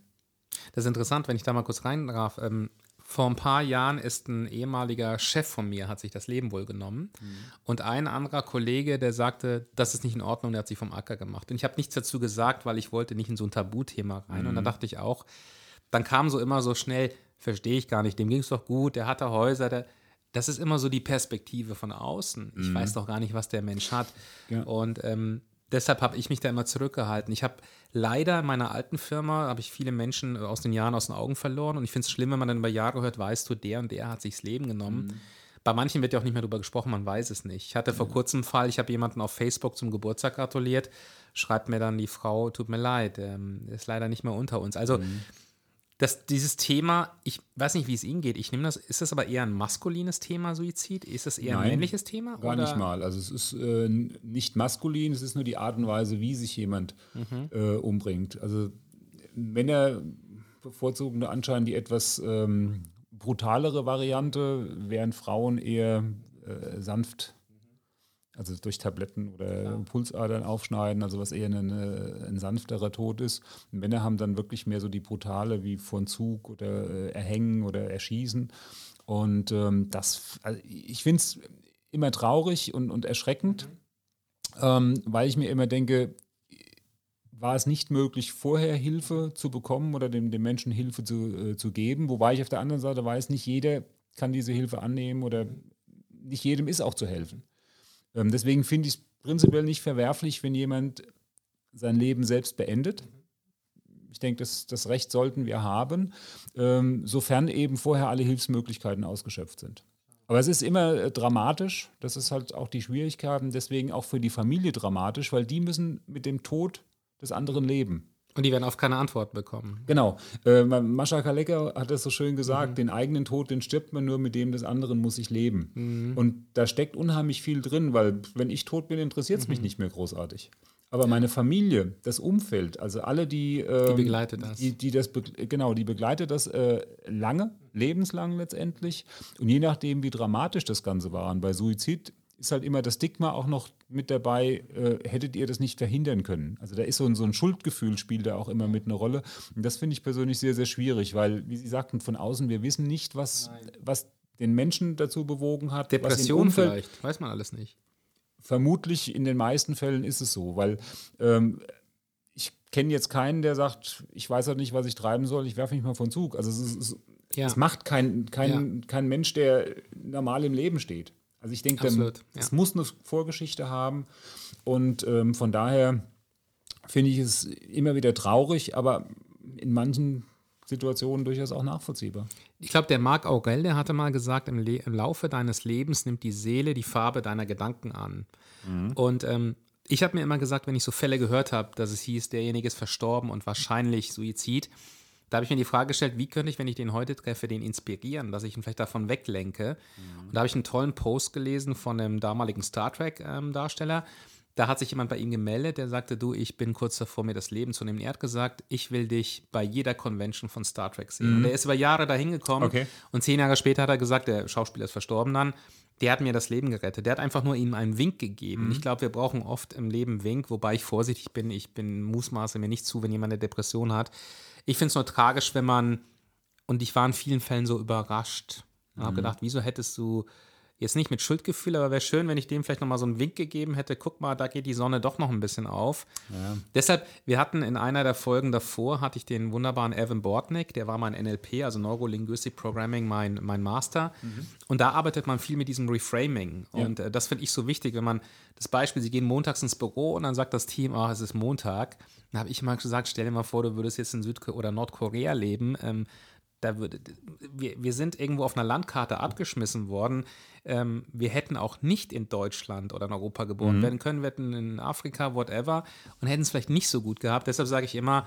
Das ist interessant, wenn ich da mal kurz rein darf. Ähm, vor ein paar Jahren ist ein ehemaliger Chef von mir, hat sich das Leben wohl genommen. Mhm. Und ein anderer Kollege, der sagte, das ist nicht in Ordnung, der hat sich vom Acker gemacht. Und ich habe nichts dazu gesagt, weil ich wollte nicht in so ein Tabuthema rein. Mhm. Und dann dachte ich auch, dann kam so immer so schnell, verstehe ich gar nicht, dem ging es doch gut, der hatte Häuser, der das ist immer so die Perspektive von außen. Ich mhm. weiß doch gar nicht, was der Mensch hat. Ja. Und ähm, deshalb habe ich mich da immer zurückgehalten. Ich habe leider in meiner alten Firma, habe ich viele Menschen aus den Jahren aus den Augen verloren und ich finde es schlimm, wenn man dann über Jahre hört, weißt du, der und der hat sich das Leben genommen. Mhm. Bei manchen wird ja auch nicht mehr darüber gesprochen, man weiß es nicht. Ich hatte vor kurzem einen Fall, ich habe jemanden auf Facebook zum Geburtstag gratuliert, schreibt mir dann die Frau, tut mir leid, ähm, ist leider nicht mehr unter uns. Also mhm dass dieses Thema, ich weiß nicht, wie es Ihnen geht, ich nehme das, ist das aber eher ein maskulines Thema, Suizid? Ist das eher Nein, ein männliches Thema? Gar oder? nicht mal. Also es ist äh, nicht maskulin, es ist nur die Art und Weise, wie sich jemand mhm. äh, umbringt. Also Männer bevorzugen anscheinend die etwas ähm, brutalere Variante, während Frauen eher äh, sanft also durch Tabletten oder ja. Pulsadern aufschneiden, also was eher eine, ein sanfterer Tod ist. Und Männer haben dann wirklich mehr so die brutale, wie von Zug oder äh, Erhängen oder Erschießen. Und ähm, das, also ich finde es immer traurig und, und erschreckend, mhm. ähm, weil ich mir immer denke, war es nicht möglich, vorher Hilfe zu bekommen oder dem, dem Menschen Hilfe zu, äh, zu geben. Wobei ich auf der anderen Seite weiß, nicht jeder kann diese Hilfe annehmen oder nicht jedem ist auch zu helfen. Ähm, deswegen finde ich es prinzipiell nicht verwerflich, wenn jemand sein Leben selbst beendet. Ich denke, das, das Recht sollten wir haben, ähm, sofern eben vorher alle Hilfsmöglichkeiten ausgeschöpft sind. Aber es ist immer äh, dramatisch, das ist halt auch die Schwierigkeit, deswegen auch für die Familie dramatisch, weil die müssen mit dem Tod des anderen leben. Und die werden oft keine Antwort bekommen. Genau. Äh, Mascha Kaleka hat das so schön gesagt, mhm. den eigenen Tod, den stirbt man nur, mit dem des anderen muss ich leben. Mhm. Und da steckt unheimlich viel drin, weil wenn ich tot bin, interessiert es mhm. mich nicht mehr großartig. Aber meine Familie, das Umfeld, also alle, die, ähm, die begleitet das, die, die das genau, die begleitet das äh, lange, lebenslang letztendlich. Und je nachdem, wie dramatisch das Ganze war, und bei Suizid ist halt immer das Stigma auch noch mit dabei, äh, hättet ihr das nicht verhindern können. Also da ist so ein, so ein Schuldgefühl, spielt da auch immer mit eine Rolle. Und das finde ich persönlich sehr, sehr schwierig, weil, wie Sie sagten, von außen, wir wissen nicht, was, was den Menschen dazu bewogen hat. Depression vielleicht, weiß man alles nicht. Vermutlich in den meisten Fällen ist es so, weil ähm, ich kenne jetzt keinen, der sagt, ich weiß halt nicht, was ich treiben soll, ich werfe mich mal von Zug. Also es, ist, ja. es macht kein, kein, ja. kein Mensch, der normal im Leben steht. Also ich denke, es ja. muss eine Vorgeschichte haben und ähm, von daher finde ich es immer wieder traurig, aber in manchen Situationen durchaus auch nachvollziehbar. Ich glaube, der Marc Aurel, der hatte mal gesagt, im, im, Laufe deines Lebens nimmt die Seele die Farbe deiner Gedanken an. Mhm. Und ähm, ich habe mir immer gesagt, wenn ich so Fälle gehört habe, dass es hieß, derjenige ist verstorben und wahrscheinlich Suizid, da habe ich mir die Frage gestellt, wie könnte ich, wenn ich den heute treffe, den inspirieren, dass ich ihn vielleicht davon weglenke. Mhm. Und da habe ich einen tollen Post gelesen von einem damaligen Star Trek-Darsteller. Ähm, da hat sich jemand bei ihm gemeldet, der sagte, du, ich bin kurz davor, mir das Leben zu nehmen. Er hat gesagt, ich will dich bei jeder Convention von Star Trek sehen. Mhm. Und er ist über Jahre dahin gekommen okay. und zehn Jahre später hat er gesagt, der Schauspieler ist verstorben dann, der hat mir das Leben gerettet. Der hat einfach nur ihm einen Wink gegeben. Mhm. Ich glaube, wir brauchen oft im Leben Wink, wobei ich vorsichtig bin. Ich bin Mußmaße mir nicht zu, wenn jemand eine Depression hat. Ich finde es nur tragisch, wenn man, und ich war in vielen Fällen so überrascht. Ich mhm. habe gedacht, wieso hättest du jetzt nicht mit Schuldgefühl, aber wäre schön, wenn ich dem vielleicht nochmal so einen Wink gegeben hätte, guck mal, da geht die Sonne doch noch ein bisschen auf. Ja. Deshalb, wir hatten in einer der Folgen davor, hatte ich den wunderbaren Evan Bortnick, der war mein NLP, also Neurolinguistic Programming, mein, mein Master. Mhm. Und da arbeitet man viel mit diesem Reframing. Und äh, das finde ich so wichtig, wenn man das Beispiel, Sie gehen montags ins Büro und dann sagt das Team, ach, es ist Montag. Dann habe ich mal gesagt, stell dir mal vor, du würdest jetzt in Süd- oder Nordkorea leben. Ähm, da würde, wir, wir sind irgendwo auf einer Landkarte abgeschmissen worden. Ähm, wir hätten auch nicht in Deutschland oder in Europa geboren mhm. werden können. Wir hätten in Afrika, whatever, und hätten es vielleicht nicht so gut gehabt. Deshalb sage ich immer,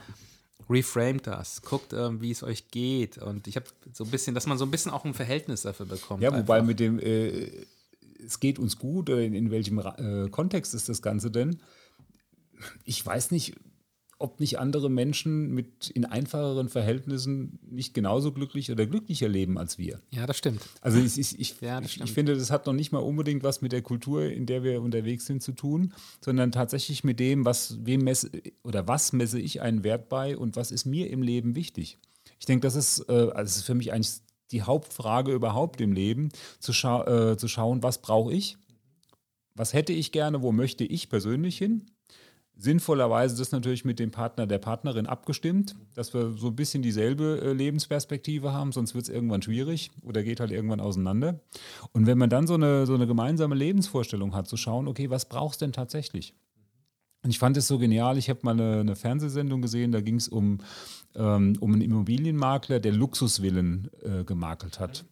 reframed das, guckt, ähm, wie es euch geht. Und ich habe so ein bisschen, dass man so ein bisschen auch ein Verhältnis dafür bekommt. Ja, wobei einfach. mit dem, äh, es geht uns gut, in, in welchem äh, Kontext ist das Ganze denn? Ich weiß nicht, ob nicht andere Menschen mit in einfacheren Verhältnissen nicht genauso glücklich oder glücklicher leben als wir. Ja, das stimmt. Also ich, ich, ich, ja, ich, ich finde, das hat noch nicht mal unbedingt was mit der Kultur, in der wir unterwegs sind, zu tun, sondern tatsächlich mit dem, was wem messe oder was messe ich einen Wert bei und was ist mir im Leben wichtig. Ich denke, das ist, äh, also das ist für mich eigentlich die Hauptfrage überhaupt im Leben, zu, scha äh, zu schauen, was brauche ich, was hätte ich gerne, wo möchte ich persönlich hin sinnvollerweise das natürlich mit dem Partner, der Partnerin abgestimmt, dass wir so ein bisschen dieselbe äh, Lebensperspektive haben, sonst wird es irgendwann schwierig oder geht halt irgendwann auseinander. Und wenn man dann so eine, so eine gemeinsame Lebensvorstellung hat, zu schauen, okay, was brauchst denn tatsächlich? Und ich fand es so genial. Ich habe mal eine, eine, Fernsehsendung gesehen, da ging es um, ähm, um einen Immobilienmakler, der Luxusvillen äh, gemakelt hat.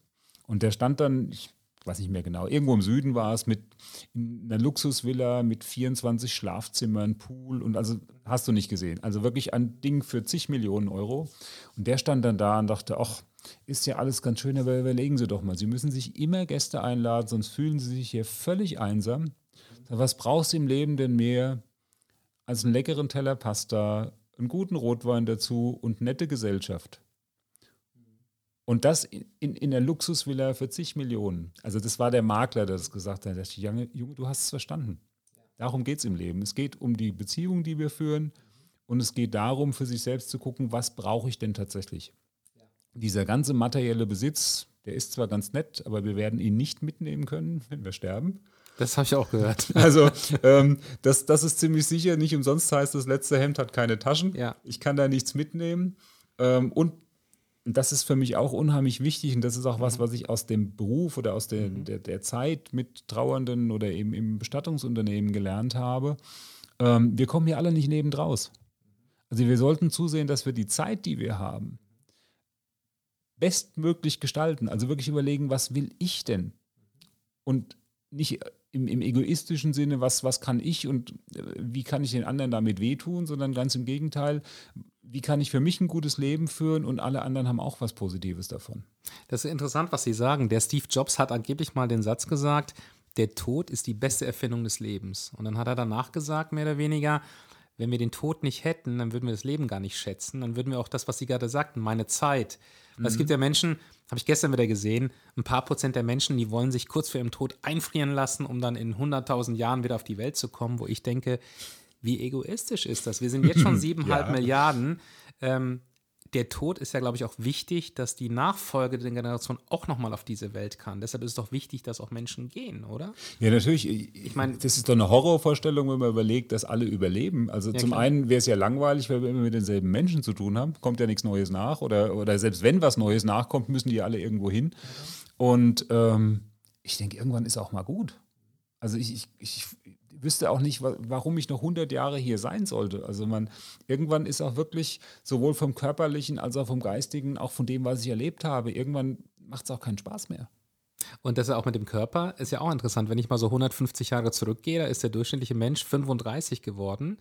Und der stand dann, ich weiß nicht mehr genau, irgendwo im Süden war es, mit einer Luxusvilla mit 24 Schlafzimmern, Pool und also hast du nicht gesehen. Also wirklich ein Ding für zig Millionen Euro. Und der stand dann da und dachte, ach, ist ja alles ganz schön, aber überlegen Sie doch mal, Sie müssen sich immer Gäste einladen, sonst fühlen Sie sich hier völlig einsam. Was brauchst du im Leben denn mehr als einen leckeren Teller Pasta, einen guten Rotwein dazu und nette Gesellschaft? Und das in, in, in der Luxusvilla für zig Millionen. Also das war der Makler, der das gesagt hat. Der dachte, Junge, Junge, du hast es verstanden. Darum geht es im Leben. Es geht um die Beziehung, die wir führen. Und es geht darum, für sich selbst zu gucken, was brauche ich denn tatsächlich. Dieser ganze materielle Besitz, der ist zwar ganz nett, aber wir werden ihn nicht mitnehmen können, wenn wir sterben. Das habe ich auch gehört. Also ähm, das, das ist ziemlich sicher. Nicht umsonst heißt, das letzte Hemd hat keine Taschen. Ja. Ich kann da nichts mitnehmen. Ähm, und und das ist für mich auch unheimlich wichtig und das ist auch was, mhm. was ich aus dem Beruf oder aus der, mhm. der, der, Zeit mit Trauernden oder eben im Bestattungsunternehmen gelernt habe. Ähm, wir kommen hier alle nicht nebendraus. Also wir sollten zusehen, dass wir die Zeit, die wir haben, bestmöglich gestalten. Also wirklich überlegen, was will ich denn? Und nicht im, im, egoistischen Sinne, was, was kann ich und äh, wie kann ich den anderen damit wehtun, sondern ganz im Gegenteil, wie kann ich für mich ein gutes Leben führen und alle anderen haben auch was Positives davon. Das ist interessant, was Sie sagen. Der Steve Jobs hat angeblich mal den Satz gesagt, der Tod ist die beste Erfindung des Lebens. Und dann hat er danach gesagt, mehr oder weniger, wenn wir den Tod nicht hätten, dann würden wir das Leben gar nicht schätzen. Dann würden wir auch das, was Sie gerade sagten, meine Zeit. Mhm. Es gibt ja Menschen, habe ich gestern wieder gesehen, ein paar Prozent der Menschen, die wollen sich kurz vor ihrem Tod einfrieren lassen, um dann in 100.000 Jahren wieder auf die Welt zu kommen, wo ich denke, wie egoistisch ist das? Wir sind jetzt schon siebeneinhalb ja. Milliarden. Ähm, der Tod ist ja, glaube ich, auch wichtig, dass die Nachfolge der Generation auch nochmal auf diese Welt kann. Deshalb ist es doch wichtig, dass auch Menschen gehen, oder? Ja, natürlich. Ich meine, das ist doch eine Horrorvorstellung, wenn man überlegt, dass alle überleben. Also ja, zum klar. einen wäre es ja langweilig, weil wir immer mit denselben Menschen zu tun haben. Kommt ja nichts Neues nach. Oder, oder selbst wenn was Neues nachkommt, müssen die alle irgendwo hin. Und ähm, ich denke, irgendwann ist auch mal gut. Also ich, ich, ich wüsste auch nicht, warum ich noch 100 Jahre hier sein sollte. Also man, irgendwann ist auch wirklich sowohl vom körperlichen als auch vom geistigen, auch von dem, was ich erlebt habe, irgendwann macht es auch keinen Spaß mehr. Und das ist auch mit dem Körper ist ja auch interessant. Wenn ich mal so 150 Jahre zurückgehe, da ist der durchschnittliche Mensch 35 geworden.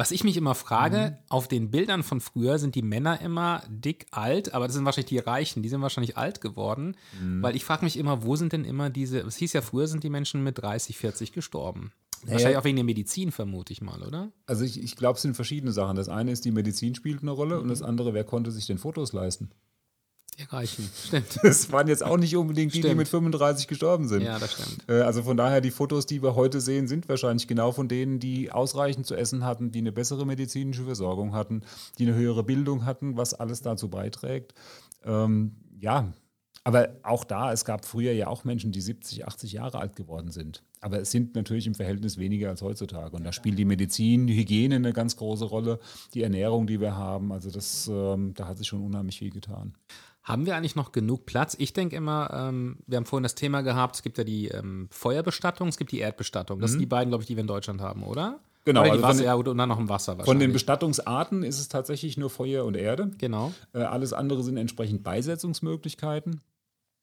Was ich mich immer frage, mhm. auf den Bildern von früher sind die Männer immer dick alt, aber das sind wahrscheinlich die Reichen, die sind wahrscheinlich alt geworden, mhm. weil ich frage mich immer, wo sind denn immer diese, es hieß ja früher sind die Menschen mit 30, 40 gestorben. Naja. Wahrscheinlich auch wegen der Medizin, vermute ich mal, oder? Also ich, ich glaube, es sind verschiedene Sachen. Das eine ist, die Medizin spielt eine Rolle mhm. und das andere, wer konnte sich denn Fotos leisten? Die reichen, stimmt. Das waren jetzt auch nicht unbedingt die, stimmt. die mit 35 gestorben sind. Ja, das stimmt. Äh, also von daher, die Fotos, die wir heute sehen, sind wahrscheinlich genau von denen, die ausreichend zu essen hatten, die eine bessere medizinische Versorgung hatten, die eine höhere Bildung hatten, was alles dazu beiträgt. Ähm, ja, aber auch da, es gab früher ja auch Menschen, die 70, 80 Jahre alt geworden sind. Aber es sind natürlich im Verhältnis weniger als heutzutage. Und da spielt die Medizin, die Hygiene eine ganz große Rolle, die Ernährung, die wir haben. Also das, ähm, da hat sich schon unheimlich viel getan. Haben wir eigentlich noch genug Platz? Ich denke immer, ähm, wir haben vorhin das Thema gehabt, es gibt ja die ähm, Feuerbestattung, es gibt die Erdbestattung. Das mhm. sind die beiden, glaube ich, die wir in Deutschland haben, oder? Genau. Oder die also Wasser, ja, und dann noch im Wasser Von den Bestattungsarten ist es tatsächlich nur Feuer und Erde. Genau. Äh, alles andere sind entsprechend Beisetzungsmöglichkeiten.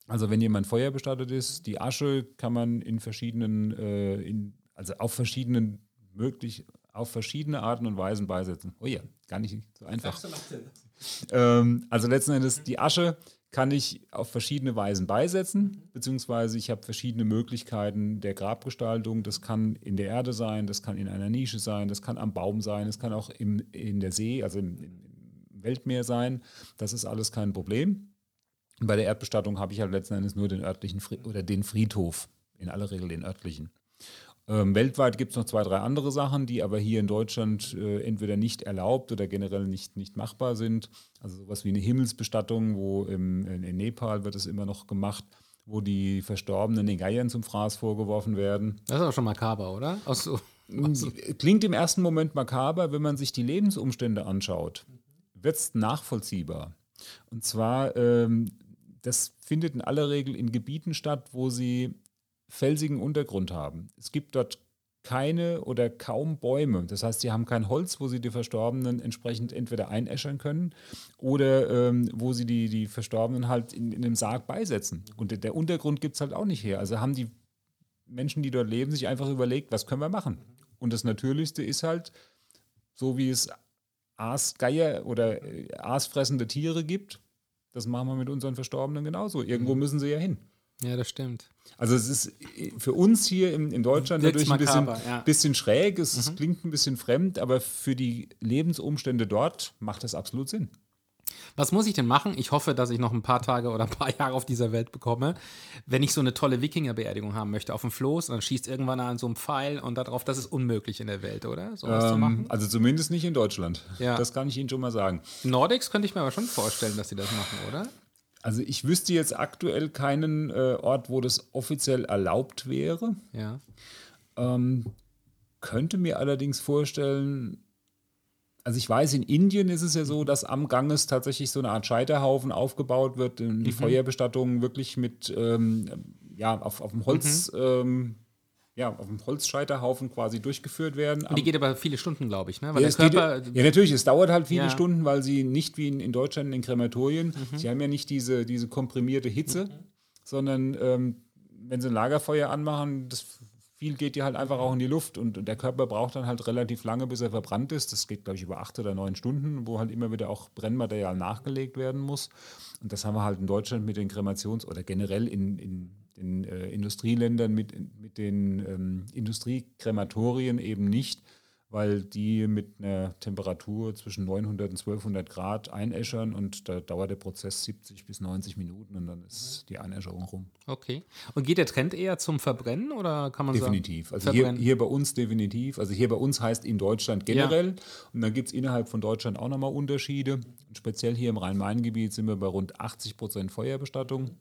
Also wenn jemand Feuer bestattet ist, die Asche kann man in verschiedenen, äh, in, also auf verschiedenen möglich, auf verschiedene Arten und Weisen beisetzen. Oh ja, gar nicht so einfach. Ähm, also letzten Endes die Asche kann ich auf verschiedene Weisen beisetzen, beziehungsweise ich habe verschiedene Möglichkeiten der Grabgestaltung. Das kann in der Erde sein, das kann in einer Nische sein, das kann am Baum sein, das kann auch im, in der See, also im, im Weltmeer sein. Das ist alles kein Problem. Bei der Erdbestattung habe ich halt letzten Endes nur den örtlichen Fried oder den Friedhof, in aller Regel den örtlichen. Ähm, weltweit gibt es noch zwei, drei andere Sachen, die aber hier in Deutschland äh, entweder nicht erlaubt oder generell nicht, nicht machbar sind. Also sowas wie eine Himmelsbestattung, wo im, in, in Nepal wird es immer noch gemacht, wo die Verstorbenen den Geiern zum Fraß vorgeworfen werden. Das ist aber schon makaber, oder? Aus aus so. Klingt im ersten Moment makaber, wenn man sich die Lebensumstände anschaut, wird es nachvollziehbar. Und zwar ähm, das findet in aller Regel in Gebieten statt, wo sie felsigen Untergrund haben. Es gibt dort keine oder kaum Bäume. Das heißt, sie haben kein Holz, wo sie die Verstorbenen entsprechend entweder einäschern können oder ähm, wo sie die, die Verstorbenen halt in, in einem Sarg beisetzen. Und der Untergrund gibt es halt auch nicht her. Also haben die Menschen, die dort leben, sich einfach überlegt, was können wir machen? Und das Natürlichste ist halt, so wie es Aasgeier oder äh, aasfressende Tiere gibt, das machen wir mit unseren Verstorbenen genauso. Irgendwo mhm. müssen sie ja hin. Ja, das stimmt. Also es ist für uns hier in, in Deutschland Wirkt's natürlich ein bisschen, ja. bisschen schräg, es, mhm. es klingt ein bisschen fremd, aber für die Lebensumstände dort macht das absolut Sinn. Was muss ich denn machen? Ich hoffe, dass ich noch ein paar Tage oder ein paar Jahre auf dieser Welt bekomme. Wenn ich so eine tolle Wikingerbeerdigung haben möchte auf dem Floß, dann schießt irgendwann an so einem Pfeil und darauf, das ist unmöglich in der Welt, oder? Sowas ähm, zu machen? Also zumindest nicht in Deutschland. Ja. Das kann ich Ihnen schon mal sagen. Nordics könnte ich mir aber schon vorstellen, dass sie das machen, oder? Also ich wüsste jetzt aktuell keinen äh, Ort, wo das offiziell erlaubt wäre. Ja. Ähm, könnte mir allerdings vorstellen, also ich weiß, in Indien ist es ja so, dass am Ganges tatsächlich so eine Art Scheiterhaufen aufgebaut wird, die mhm. Feuerbestattungen wirklich mit, ähm, ja, auf, auf dem Holz, mhm. ähm, ja, auf dem Holzscheiterhaufen quasi durchgeführt werden. Und die geht aber viele Stunden, glaube ich, ne? Weil ja, der Körper geht, ja, natürlich, es dauert halt viele ja. Stunden, weil sie nicht wie in, in Deutschland in Krematorien, mhm. sie haben ja nicht diese, diese komprimierte Hitze, mhm. sondern ähm, wenn sie ein Lagerfeuer anmachen, das viel geht ja halt einfach auch in die Luft und, und, der Körper braucht dann halt relativ lange, bis er verbrannt ist. Das geht, glaube ich, über acht oder neun Stunden, wo halt immer wieder auch Brennmaterial nachgelegt werden muss. Und das haben wir halt in Deutschland mit den Kremations- oder generell in, in den äh, Industrieländern mit, mit den ähm, Industriekrematorien eben nicht weil die mit einer Temperatur zwischen 900 und 1200 Grad einäschern und da dauert der Prozess 70 bis 90 Minuten und dann ist die Einäscherung rum. Okay. Und geht der Trend eher zum Verbrennen oder kann man definitiv. sagen? Definitiv. Also hier, hier, bei uns definitiv. Also hier bei uns heißt in Deutschland generell ja. und dann gibt es innerhalb von Deutschland auch nochmal Unterschiede. Speziell hier im Rhein-Main-Gebiet sind wir bei rund 80 Prozent Feuerbestattung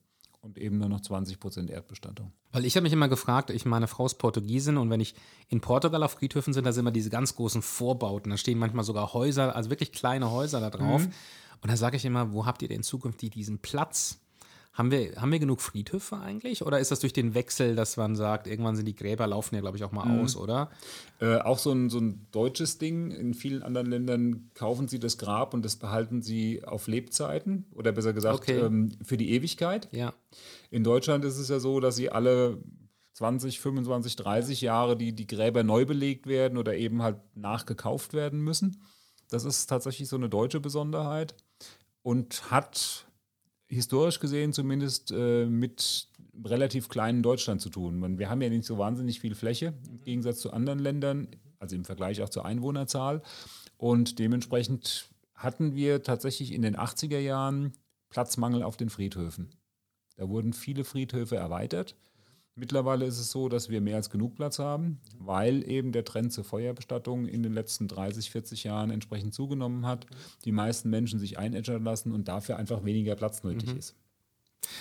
und eben nur noch 20 Prozent Erdbestattung. Weil ich habe mich immer gefragt, ich meine Frau ist Portugiesin und wenn ich in Portugal auf Friedhöfen sind, da sind immer diese ganz großen Vorbauten, da stehen manchmal sogar Häuser, also wirklich kleine Häuser da drauf. Mhm. Und da sage ich immer, wo habt ihr denn zukünftig diesen Platz? Haben wir, haben wir genug Friedhöfe eigentlich? Oder ist das durch den Wechsel, dass man sagt, irgendwann sind die Gräber, laufen ja, glaube ich, auch mal mhm. aus, oder? Äh, auch so ein, so ein deutsches Ding. In vielen anderen Ländern kaufen sie das Grab und das behalten sie auf Lebzeiten oder besser gesagt okay. ähm, für die Ewigkeit. Ja. In Deutschland ist es ja so, dass sie alle 20, 25, 30 Jahre die, die Gräber neu belegt werden oder eben halt nachgekauft werden müssen. Das ist tatsächlich so eine deutsche Besonderheit und hat historisch gesehen zumindest äh, mit relativ kleinen Deutschland zu tun. Wir haben ja nicht so wahnsinnig viel Fläche im Gegensatz zu anderen Ländern, also im Vergleich auch zur Einwohnerzahl. Und dementsprechend hatten wir tatsächlich in den 80er Jahren Platzmangel auf den Friedhöfen. Da wurden viele Friedhöfe erweitert. Mittlerweile ist es so, dass wir mehr als genug Platz haben, weil eben der Trend zur Feuerbestattung in den letzten 30, 40 Jahren entsprechend zugenommen hat. Die meisten Menschen sich einäschern lassen und dafür einfach weniger Platz nötig mhm. ist.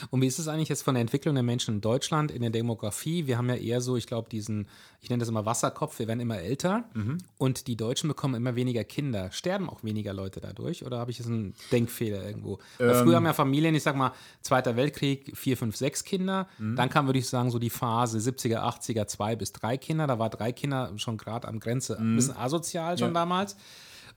Und wie ist es eigentlich jetzt von der Entwicklung der Menschen in Deutschland, in der Demografie? Wir haben ja eher so, ich glaube, diesen, ich nenne das immer Wasserkopf, wir werden immer älter mhm. und die Deutschen bekommen immer weniger Kinder. Sterben auch weniger Leute dadurch oder habe ich jetzt einen Denkfehler irgendwo? Ähm. Früher haben ja Familien, ich sag mal, Zweiter Weltkrieg, vier, fünf, sechs Kinder. Mhm. Dann kam, würde ich sagen, so die Phase 70er, 80er, zwei bis drei Kinder. Da war drei Kinder schon gerade an Grenze, mhm. ein bisschen asozial schon ja. damals.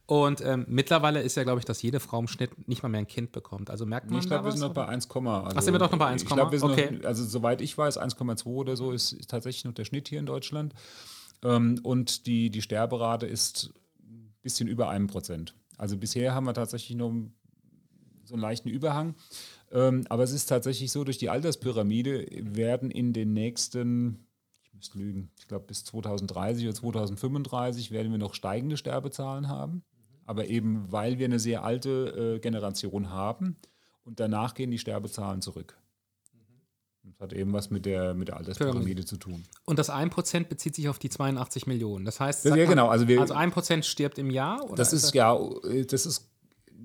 Und ähm, mittlerweile ist ja, glaube ich, dass jede Frau im Schnitt nicht mal mehr ein Kind bekommt. Also merkt man Ich glaube, wir sind noch bei 1, also, Ach, sind wir doch noch bei 1, ich glaube, wir sind okay. noch, also soweit ich weiß, 1,2 oder so ist, ist, tatsächlich noch der Schnitt hier in Deutschland. Ähm, und die, die Sterberate ist ein bisschen über einem Prozent. Also bisher haben wir tatsächlich noch so einen leichten Überhang. Ähm, aber es ist tatsächlich so, durch die Alterspyramide werden in den nächsten ich müsste lügen, ich glaube bis 2030 oder 2035 werden wir noch steigende Sterbezahlen haben aber eben weil wir eine sehr alte äh, Generation haben und danach gehen die Sterbezahlen zurück. Das hat eben was mit der, mit der Alterspyramide zu tun. Und das 1% bezieht sich auf die 82 Millionen. Das heißt, ja, genau. also, wir, also 1% stirbt im Jahr? Oder das ist, das ja, das ist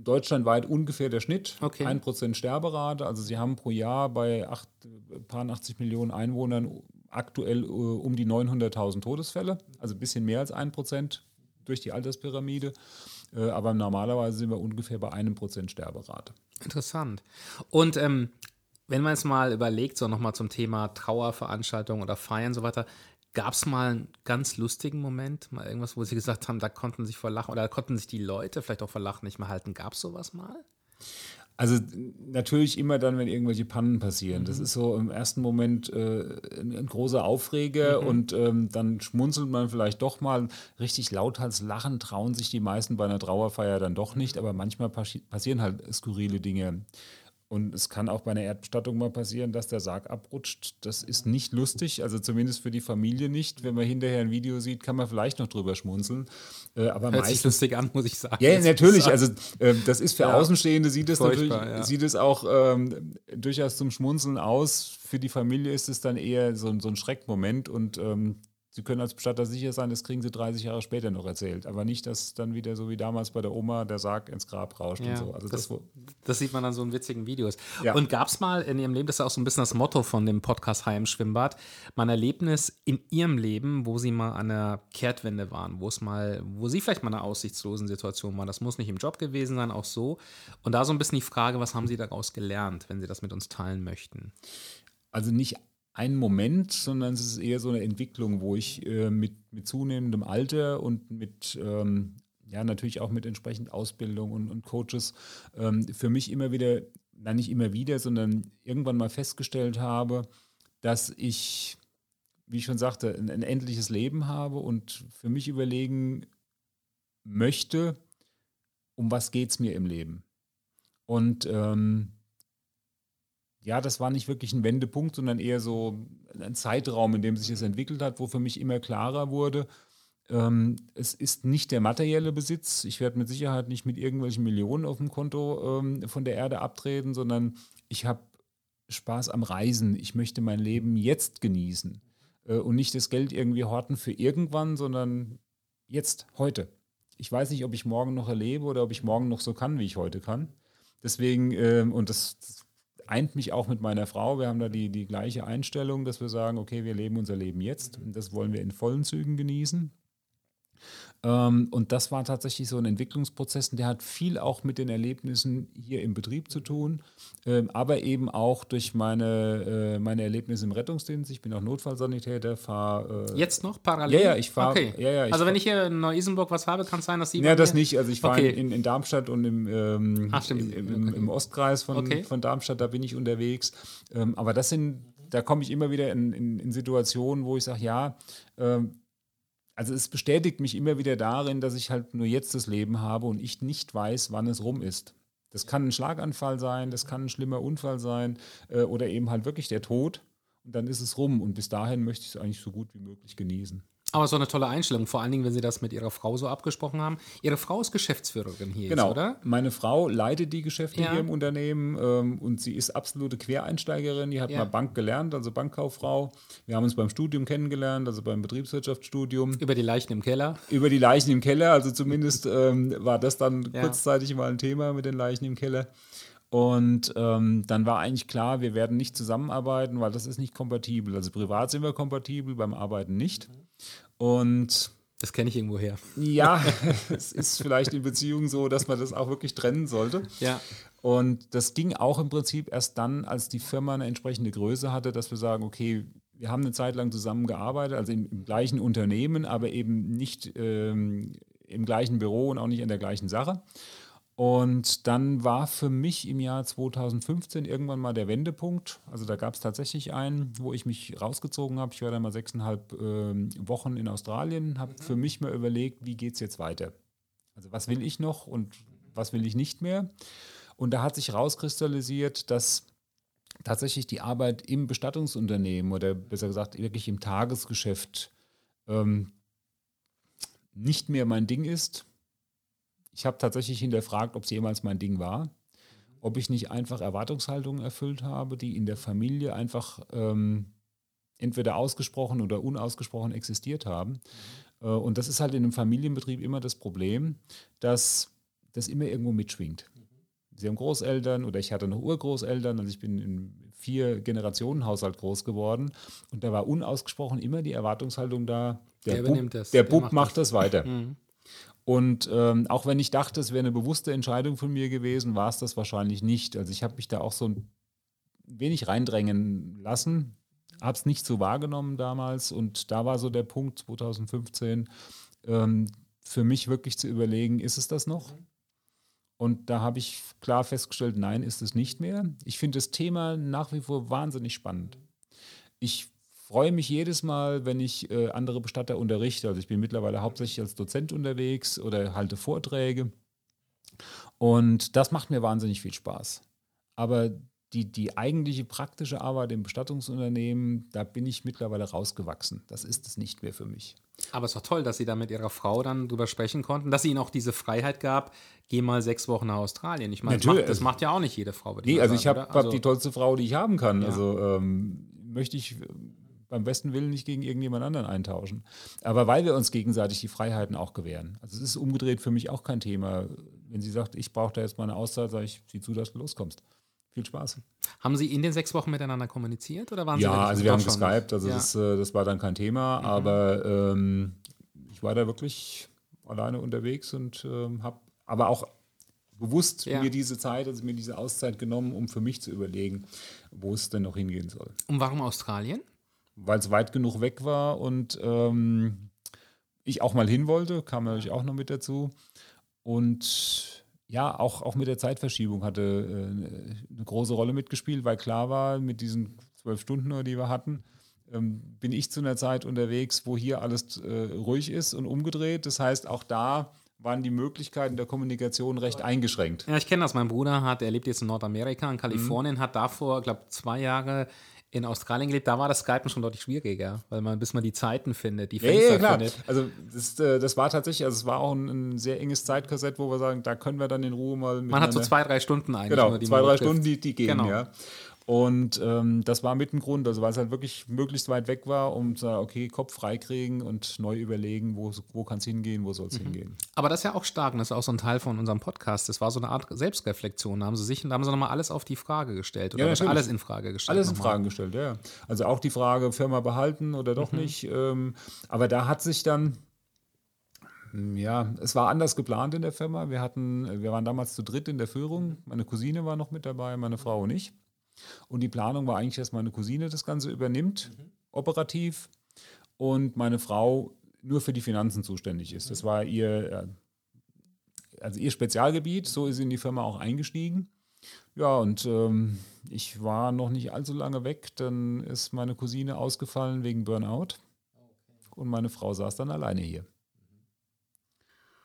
deutschlandweit ungefähr der Schnitt. Okay. 1% Sterberate. Also sie haben pro Jahr bei 8, 80 Millionen Einwohnern aktuell uh, um die 900.000 Todesfälle. Also ein bisschen mehr als 1% durch die Alterspyramide. Äh, aber normalerweise sind wir ungefähr bei einem Prozent Sterberate. Interessant. Und ähm, wenn man es mal überlegt, so nochmal zum Thema Trauerveranstaltungen oder Feiern und so weiter, Gab es mal einen ganz lustigen Moment, mal irgendwas, wo Sie gesagt haben, da konnten sich vor Lachen oder konnten sich die Leute vielleicht auch vor Lachen nicht mehr halten? Gab es sowas mal? Also natürlich immer dann, wenn irgendwelche Pannen passieren. Mhm. Das ist so im ersten Moment äh, ein, ein, großer Aufreger mhm. und ähm, dann schmunzelt man vielleicht doch mal. Richtig lauthals lachen trauen sich die meisten bei einer Trauerfeier dann doch nicht, aber manchmal passieren halt skurrile Dinge. Und es kann auch bei einer Erdbestattung mal passieren, dass der Sarg abrutscht. Das ist nicht lustig, also zumindest für die Familie nicht. Wenn man hinterher ein Video sieht, kann man vielleicht noch drüber schmunzeln. Äh, aber Hört meistens, sich lustig an, muss ich sagen. Ja, natürlich. Also äh, das ist für ja, Außenstehende, sieht es natürlich, ja. sieht es auch ähm, durchaus zum Schmunzeln aus. Für die Familie ist es dann eher so, so ein Schreckmoment und ähm, Sie können als Bestatter sicher sein, das kriegen Sie 30 Jahre später noch erzählt. Aber nicht, dass dann wieder so wie damals bei der Oma der Sarg ins Grab rauscht ja, und so. Also das, das, das, sieht man dann so in witzigen Videos. Ja. Und gab es mal in Ihrem Leben, das ist auch so ein bisschen das Motto von dem Podcast Heim Schwimmbad, mal ein Erlebnis in Ihrem Leben, wo Sie mal an der Kehrtwende waren, wo es mal, wo Sie vielleicht mal in einer aussichtslosen Situation waren. Das muss nicht im Job gewesen sein, auch so. Und da so ein bisschen die Frage, was haben Sie daraus gelernt, wenn Sie das mit uns teilen möchten? Also nicht ein Moment, sondern es ist eher so eine Entwicklung, wo ich äh, mit, mit zunehmendem Alter und mit, ähm, ja, natürlich auch mit entsprechend Ausbildung und, und Coaches ähm, für mich immer wieder, na nicht immer wieder, sondern irgendwann mal festgestellt habe, dass ich, wie ich schon sagte, ein, ein endliches Leben habe und für mich überlegen möchte, um was geht es mir im Leben. Und ähm, ja, das war nicht wirklich ein Wendepunkt, sondern eher so ein Zeitraum, in dem sich das entwickelt hat, wo für mich immer klarer wurde, ähm, es ist nicht der materielle Besitz. Ich werde mit Sicherheit nicht mit irgendwelchen Millionen auf dem Konto ähm, von der Erde abtreten, sondern ich habe Spaß am Reisen. Ich möchte mein Leben jetzt genießen äh, und nicht das Geld irgendwie horten für irgendwann, sondern jetzt, heute. Ich weiß nicht, ob ich morgen noch erlebe oder ob ich morgen noch so kann, wie ich heute kann. Deswegen, ähm, und das, das eint mich auch mit meiner Frau. Wir haben da die, die gleiche Einstellung, dass wir sagen, okay, wir leben unser Leben jetzt und das wollen wir in vollen Zügen genießen. Ähm, und das war tatsächlich so ein Entwicklungsprozess, der hat viel auch mit den Erlebnissen hier im Betrieb zu tun, ähm, aber eben auch durch meine, äh, meine Erlebnisse im Rettungsdienst. Ich bin auch Notfallsanitäter, fahre. Äh Jetzt noch parallel? Ja, ja, ich fahre. Okay. Ja, ja, also, wenn ich hier in Neu-Isenburg was habe, kann es sein, dass Sie. Ja, das nicht. Also, ich fahre okay. in, in, Darmstadt und im, ähm, Ach, im, im, okay. im, Ostkreis von, von Darmstadt, da bin ich unterwegs. Ähm, aber das sind da komme ich immer wieder in, in, in Situationen, wo ich sage, ja, ähm, also es bestätigt mich immer wieder darin, dass ich halt nur jetzt das Leben habe und ich nicht weiß, wann es rum ist. Das kann ein Schlaganfall sein, das kann ein schlimmer Unfall sein äh, oder eben halt wirklich der Tod. Und dann ist es rum. Und bis dahin möchte ich es eigentlich so gut wie möglich genießen. Aber so eine tolle Einstellung, vor allen Dingen, wenn Sie das mit Ihrer Frau so abgesprochen haben. Ihre Frau ist Geschäftsführerin hier, genau. Jetzt, oder? Meine Frau leitet die Geschäfte ja. hier im Unternehmen ähm, und sie ist absolute Quereinsteigerin. Die hat ja. mal Bank gelernt, also Bankkauffrau. Wir haben uns beim Studium kennengelernt, also beim Betriebswirtschaftsstudium. Über die Leichen im Keller? Über die Leichen im Keller, also zumindest ähm, war das dann ja. kurzzeitig mal ein Thema mit den Leichen im Keller. Und ähm, dann war eigentlich klar, wir werden nicht zusammenarbeiten, weil das ist nicht kompatibel. Also privat sind wir kompatibel, beim Arbeiten nicht. Und das kenne ich irgendwo her. Ja, es ist vielleicht in Beziehungen so, dass man das auch wirklich trennen sollte. Ja. Und das ging auch im Prinzip erst dann, als die Firma eine entsprechende Größe hatte, dass wir sagen, okay, wir haben eine Zeit lang zusammengearbeitet, also im, im gleichen Unternehmen, aber eben nicht ähm, im gleichen Büro und auch nicht an der gleichen Sache. Und dann war für mich im Jahr 2015 irgendwann mal der Wendepunkt. Also da gab es tatsächlich einen, wo ich mich rausgezogen habe. Ich war dann mal sechseinhalb äh, Wochen in Australien, habe für mich mal überlegt, wie geht es jetzt weiter? Also was will ich noch und was will ich nicht mehr? Und da hat sich rauskristallisiert, dass tatsächlich die Arbeit im Bestattungsunternehmen oder besser gesagt wirklich im Tagesgeschäft ähm, nicht mehr mein Ding ist ich habe tatsächlich hinterfragt, ob es jemals mein Ding war. Ob ich nicht einfach Erwartungshaltungen erfüllt habe, die in der Familie einfach ähm, entweder ausgesprochen oder unausgesprochen existiert haben. Mhm. Äh, und das ist halt in einem Familienbetrieb immer das Problem, dass das immer irgendwo mitschwingt. Mhm. Sie haben Großeltern oder ich hatte noch Urgroßeltern, also ich bin in vier Generationen Haushalt groß geworden und da war unausgesprochen immer die Erwartungshaltung da, der, der Bub, der der Bub macht, macht das weiter. Mhm. Und ähm, auch wenn ich dachte, es wäre eine bewusste Entscheidung von mir gewesen, war es das wahrscheinlich nicht. Also ich habe mich da auch so ein wenig reindrängen lassen. habe es nicht so wahrgenommen damals und da war so der Punkt 2015, ähm, für mich wirklich zu überlegen, ist es das noch? Und da habe ich klar festgestellt, nein, ist es nicht mehr. Ich finde das Thema nach wie vor wahnsinnig spannend. Ich freue mich jedes Mal, wenn ich äh, andere Bestatter unterrichte. Also ich bin mittlerweile hauptsächlich als Dozent unterwegs oder halte Vorträge. Und das macht mir wahnsinnig viel Spaß. Aber die, die eigentliche praktische Arbeit im Bestattungsunternehmen, da bin ich mittlerweile rausgewachsen. Das ist es nicht mehr für mich. Aber es war toll, dass Sie da mit Ihrer Frau dann drüber sprechen konnten, dass sie Ihnen auch diese Freiheit gab, geh mal sechs Wochen nach Australien. Ich meine, das macht, das macht, ja auch nicht jede Frau. Nee, also sagen, ich habe also, hab die tollste Frau, die ich haben kann. Ja. Also ähm, möchte ich beim besten Willen nicht gegen irgendjemand anderen eintauschen. Aber weil wir uns gegenseitig die Freiheiten auch gewähren. Also es ist umgedreht für mich auch kein Thema. Wenn sie sagt, ich brauche da jetzt mal eine Auszeit, sage ich, sieh zu, dass du loskommst. Viel Spaß. Haben Sie in den sechs Wochen miteinander kommuniziert oder waren Sie? Ja, also wir haben geskypt, also ja. das, äh, das war dann kein Thema, mhm. aber ähm, ich war da wirklich alleine unterwegs und ähm, habe aber auch bewusst ja. mir diese Zeit, also mir diese Auszeit genommen, um für mich zu überlegen, wo es denn noch hingehen soll. Und warum Australien? Weil es weit genug weg war und ähm, ich auch mal hin wollte, kam natürlich auch noch mit dazu. Und ja, auch, auch mit der Zeitverschiebung hatte äh, eine große Rolle mitgespielt, weil klar war, mit diesen zwölf Stunden, die wir hatten, ähm, bin ich zu einer Zeit unterwegs, wo hier alles äh, ruhig ist und umgedreht. Das heißt, auch da waren die Möglichkeiten der Kommunikation recht eingeschränkt. Ja, ich kenne das. Mein Bruder hat, er lebt jetzt in Nordamerika, in Kalifornien, mhm. hat davor, glaube zwei Jahre in Australien gelebt, da war das Skypen schon deutlich schwieriger, weil man, bis man die Zeiten findet, die Fenster ja, ja, klar. findet. Also das, äh, das war tatsächlich, also es war auch ein, ein, sehr enges Zeitkorsett, wo wir sagen, da können wir dann in Ruhe mal Man hat so zwei, drei Stunden eigentlich. Genau, zwei, drei Stunden, die, die gehen, genau. ja. Und ähm, das war mit ein Grund, also weil es halt wirklich möglichst weit weg war, um zu sagen, okay, Kopf freikriegen und neu überlegen, wo, wo kann es hingehen, wo soll es mhm. hingehen. Aber das ist ja auch stark und das ist auch so ein Teil von unserem Podcast. Das war so eine Art Selbstreflexion. Da haben sie sich, da haben sie nochmal alles auf die Frage gestellt oder ja, alles in Frage gestellt. Alles in Frage gestellt, ja. Also auch die Frage, Firma behalten oder doch mhm. nicht. Ähm, aber da hat sich dann ja, es war anders geplant in der Firma. Wir hatten, wir waren damals zu dritt in der Führung. Meine Cousine war noch mit dabei, meine Frau und ich. Und die Planung war eigentlich, dass meine Cousine das Ganze übernimmt, mhm. operativ, und meine Frau nur für die Finanzen zuständig ist. Das war ihr, also ihr Spezialgebiet, so ist sie in die Firma auch eingestiegen. Ja, und ähm, ich war noch nicht allzu lange weg, dann ist meine Cousine ausgefallen wegen Burnout. Und meine Frau saß dann alleine hier.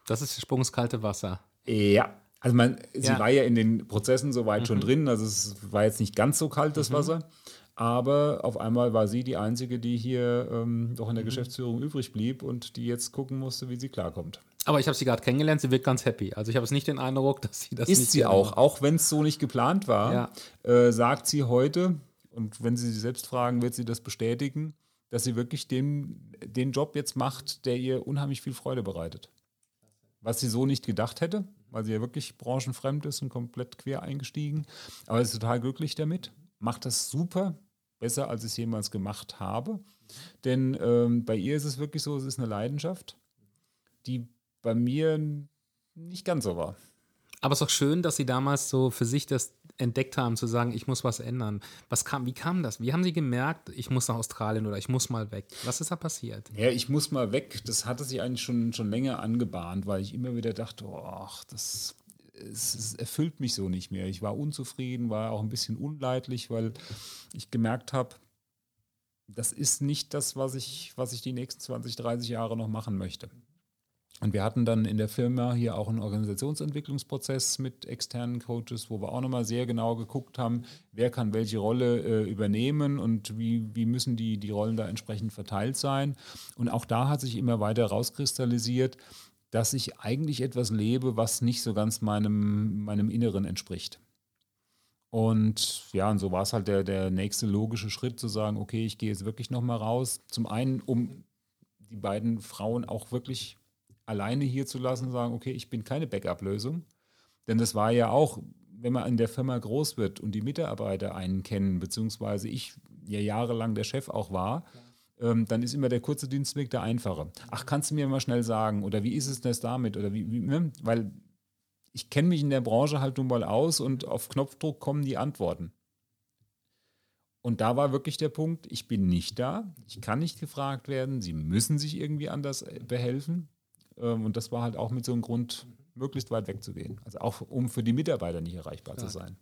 Das ist sprungskalte Wasser. Ja, also man, sie ja. war ja in den Prozessen soweit mhm. schon drin, also es war jetzt nicht ganz so kalt, das mhm. Wasser. Aber auf einmal war sie die Einzige, die hier ähm, doch in der mhm. Geschäftsführung übrig blieb und die jetzt gucken musste, wie sie klarkommt. Aber ich habe sie gerade kennengelernt, sie wird ganz happy. Also ich habe es nicht den Eindruck, dass sie das Ist nicht sie auch, macht. auch wenn es so nicht geplant war, ja. äh, sagt sie heute, und wenn Sie sie selbst fragen, wird sie das bestätigen, dass sie wirklich den, den Job jetzt macht, der ihr unheimlich viel Freude bereitet. Was sie so nicht gedacht hätte weil sie ja wirklich branchenfremd ist und komplett quer eingestiegen. Aber ist total glücklich damit, macht das super, besser als ich es jemals gemacht habe. Denn ähm, bei ihr ist es wirklich so, es ist eine Leidenschaft, die bei mir nicht ganz so war. Aber es ist auch schön, dass Sie damals so für sich das entdeckt haben, zu sagen, ich muss was ändern. Was kam, wie kam das? Wie haben Sie gemerkt, ich muss nach Australien oder ich muss mal weg? Was ist da passiert? Ja, ich muss mal weg. Das hatte sich eigentlich schon, schon länger angebahnt, weil ich immer wieder dachte, oh, das es, es, erfüllt mich so nicht mehr. Ich war unzufrieden, war auch ein bisschen unleidlich, weil ich gemerkt habe, das ist nicht das, was ich, was ich die nächsten 20, 30 Jahre noch machen möchte. Und wir hatten dann in der Firma hier auch einen Organisationsentwicklungsprozess mit externen Coaches, wo wir auch nochmal sehr genau geguckt haben, wer kann welche Rolle äh, übernehmen und wie, wie müssen die, die Rollen da entsprechend verteilt sein. Und auch da hat sich immer weiter rauskristallisiert, dass ich eigentlich etwas lebe, was nicht so ganz meinem, meinem Inneren entspricht. Und ja, und so war es halt der, der nächste logische Schritt zu sagen, okay, ich gehe jetzt wirklich nochmal raus. Zum einen, um die beiden Frauen auch wirklich alleine hier zu lassen, sagen, okay, ich bin keine Backup-Lösung. Denn das war ja auch, wenn man in der Firma groß wird und die Mitarbeiter einen kennen, beziehungsweise ich ja jahrelang der Chef auch war, ja. ähm, dann ist immer der kurze Dienstweg der einfache. Ach, kannst du mir mal schnell sagen, oder wie ist es denn damit? Oder wie, wie ne? weil ich kenne mich in der Branche halt nun mal aus und auf Knopfdruck kommen die Antworten. Und da war wirklich der Punkt, ich bin nicht da, ich kann nicht gefragt werden, sie müssen sich irgendwie anders äh, behelfen. Ähm, und das war halt auch mit so einem Grund, möglichst weit wegzugehen. Also auch um für die Mitarbeiter nicht erreichbar ja. zu sein.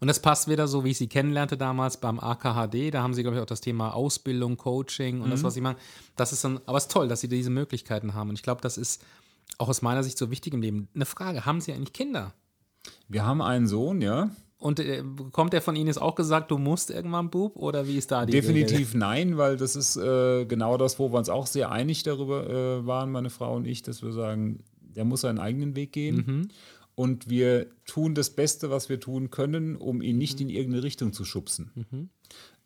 Und das passt wieder so, wie ich sie kennenlernte damals beim AKHD. Da haben sie, glaube ich, auch das Thema Ausbildung, Coaching und mhm. das, was sie machen. Das ist dann, aber es ist toll, dass sie diese Möglichkeiten haben. Und ich glaube, das ist auch aus meiner Sicht so wichtig im Leben. Eine Frage: Haben Sie eigentlich Kinder? Wir haben einen Sohn, ja. Und äh, kommt der von Ihnen jetzt auch gesagt, du musst irgendwann Bub oder wie ist da die Definitiv Regel? nein, weil das ist äh, genau das, wo wir uns auch sehr einig darüber äh, waren, meine Frau und ich, dass wir sagen, der muss seinen eigenen Weg gehen. Mhm. Und wir tun das Beste, was wir tun können, um ihn nicht mhm. in irgendeine Richtung zu schubsen. Mhm.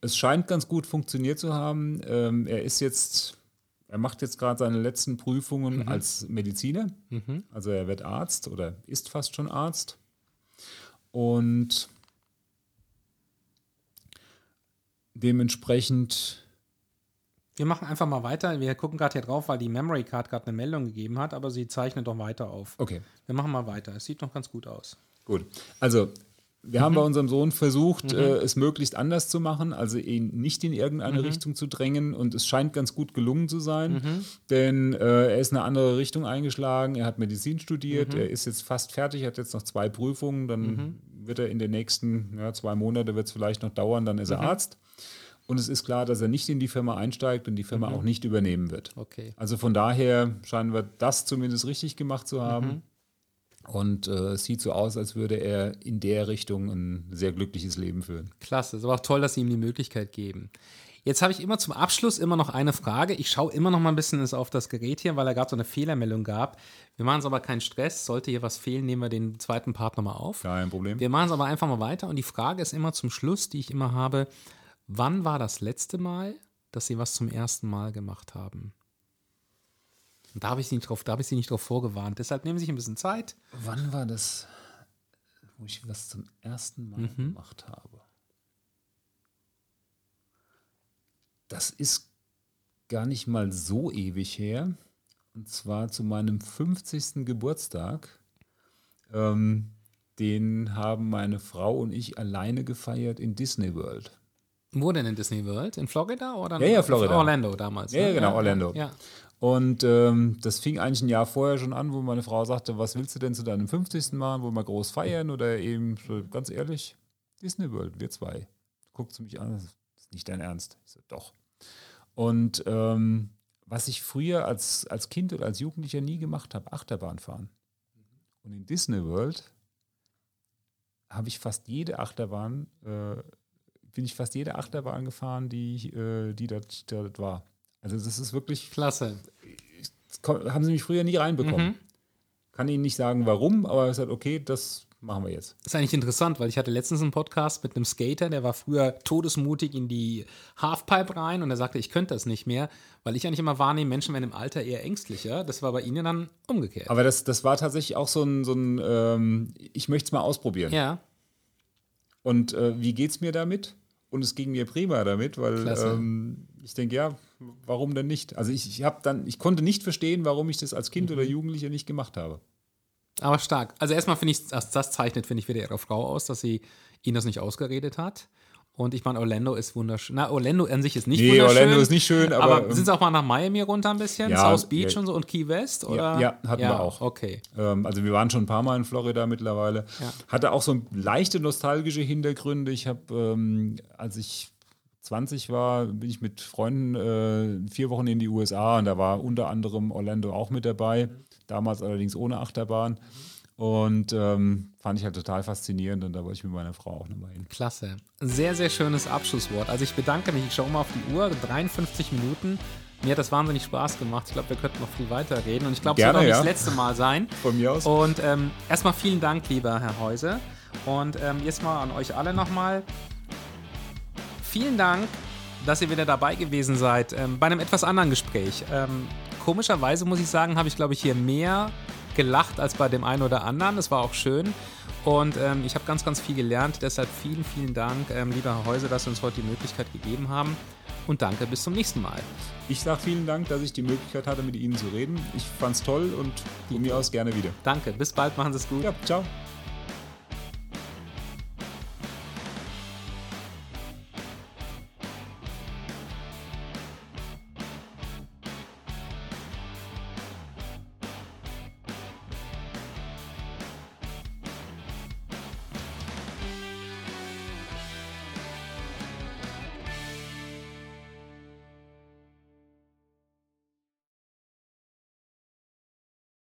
Es scheint ganz gut funktioniert zu haben. Ähm, er ist jetzt, er macht jetzt gerade seine letzten Prüfungen mhm. als Mediziner. Mhm. Also er wird Arzt oder ist fast schon Arzt. Und dementsprechend wir machen einfach mal weiter. Wir gucken gerade hier drauf, weil die Memory Card gerade eine Meldung gegeben hat, aber sie zeichnet doch weiter auf. Okay. Wir machen mal weiter. Es sieht noch ganz gut aus. Gut. Also, wir mhm. haben bei unserem Sohn versucht, mhm. äh, es möglichst anders zu machen, also ihn nicht in irgendeine mhm. Richtung zu drängen und es scheint ganz gut gelungen zu sein, mhm. denn äh, er ist eine andere Richtung eingeschlagen, er hat Medizin studiert, mhm. er ist jetzt fast fertig, hat jetzt noch zwei Prüfungen, dann mhm. wird er in den nächsten ja, zwei Monate, wird es vielleicht noch dauern, dann ist er Arzt. Und es ist klar, dass er nicht in die Firma einsteigt und die Firma mhm. auch nicht übernehmen wird. Okay. Also von daher scheinen wir das zumindest richtig gemacht zu haben. Und äh, es sieht so aus, als würde er in der Richtung ein sehr glückliches Leben führen. Klasse, es ist aber auch toll, dass Sie ihm die Möglichkeit geben. Jetzt habe ich immer zum Abschluss immer noch eine Frage. Ich schaue immer noch mal ein bisschen auf das Gerät hier, weil er gerade so eine Fehlermeldung gab. Wir machen es aber keinen Stress. Sollte hier was fehlen, nehmen wir den zweiten Part nochmal auf. Kein Problem. Wir machen es aber einfach mal weiter. Und die Frage ist immer zum Schluss, die ich immer habe, Wann war das letzte Mal, dass Sie was zum ersten Mal gemacht haben? Und da habe ich Sie nicht drauf, da habe ich Sie nicht drauf vorgewarnt. Deshalb nehmen Sie sich ein bisschen Zeit. Wann war das, wo ich was zum ersten Mal mhm. gemacht habe? Das ist gar nicht mal so ewig her. Und zwar zu meinem 50. Geburtstag. Ähm, den haben meine Frau und ich alleine gefeiert in Disney World. Wo denn in Disney World? In Florida oder? Ja, ja, Florida. Orlando damals. Ja, ne? genau, Orlando. Ja. Und ähm, das fing eigentlich ein Jahr vorher schon an, wo meine Frau sagte, was willst du denn zu deinem 50. machen? Wollen wir groß feiern? Oder eben, ganz ehrlich, Disney World, wir zwei. Guckt sie mich an, das ist nicht dein Ernst. Ich so, doch. Und ähm, was ich früher als, als Kind oder als Jugendlicher nie gemacht habe, Achterbahn fahren. Und in Disney World habe ich fast jede Achterbahn äh, bin ich fast jede Achterbahn gefahren, die, äh, die dort, dort war. Also das ist wirklich. Klasse. Haben sie mich früher nie reinbekommen. Mhm. Kann Ihnen nicht sagen, warum, aber es halt, okay, das machen wir jetzt. Das ist eigentlich interessant, weil ich hatte letztens einen Podcast mit einem Skater, der war früher todesmutig in die Halfpipe rein und er sagte, ich könnte das nicht mehr, weil ich eigentlich immer wahrnehme, Menschen werden im Alter eher ängstlicher. Das war bei Ihnen dann umgekehrt. Aber das, das war tatsächlich auch so ein, so ein ähm, ich möchte es mal ausprobieren. Ja. Und äh, wie geht es mir damit? Und es ging mir prima damit, weil ähm, ich denke, ja, warum denn nicht? Also ich, ich habe dann, ich konnte nicht verstehen, warum ich das als Kind mhm. oder Jugendlicher nicht gemacht habe. Aber stark. Also erstmal finde ich, das, das zeichnet, finde ich, wieder ihre Frau aus, dass sie ihn das nicht ausgeredet hat. Und ich meine, Orlando ist wunderschön. Na, Orlando an sich ist nicht nee, wunderschön. Orlando ist nicht schön, aber. aber sind Sie auch mal nach Miami runter ein bisschen? Ja, South Beach ja, und so und Key West? Oder? Ja, ja hatten wir auch. Okay. Ähm, also wir waren schon ein paar Mal in Florida mittlerweile. Hatte auch so leichte nostalgische Hintergründe. Ich habe, ähm, als ich 20 war, bin ich mit Freunden äh, vier Wochen in die USA und da war unter anderem Orlando auch mit dabei. Damals allerdings ohne Achterbahn. Und ähm, fand ich halt total faszinierend und da wollte ich mit meiner Frau auch nochmal hin. Klasse. Sehr, sehr schönes Abschlusswort. Also ich bedanke mich, ich schaue mal auf die Uhr, 53 Minuten. Mir hat das wahnsinnig Spaß gemacht. Ich glaube, wir könnten noch viel weiter reden. Und ich glaube, es wird auch nicht ja. das letzte Mal sein. Von mir aus. Und ähm, erstmal vielen Dank, lieber Herr Heuse. Und ähm, jetzt mal an euch alle nochmal. Vielen Dank, dass ihr wieder dabei gewesen seid ähm, bei einem etwas anderen Gespräch. Ähm, komischerweise muss ich sagen, habe ich, glaube ich, hier mehr gelacht als bei dem einen oder anderen. Das war auch schön. Und ähm, ich habe ganz, ganz viel gelernt. Deshalb vielen, vielen Dank, ähm, lieber Herr Häuser, dass Sie uns heute die Möglichkeit gegeben haben. Und danke, bis zum nächsten Mal. Ich sage vielen Dank, dass ich die Möglichkeit hatte, mit Ihnen zu reden. Ich fand es toll und von mir aus gerne wieder. Danke, bis bald, machen Sie es gut. Ja, ciao.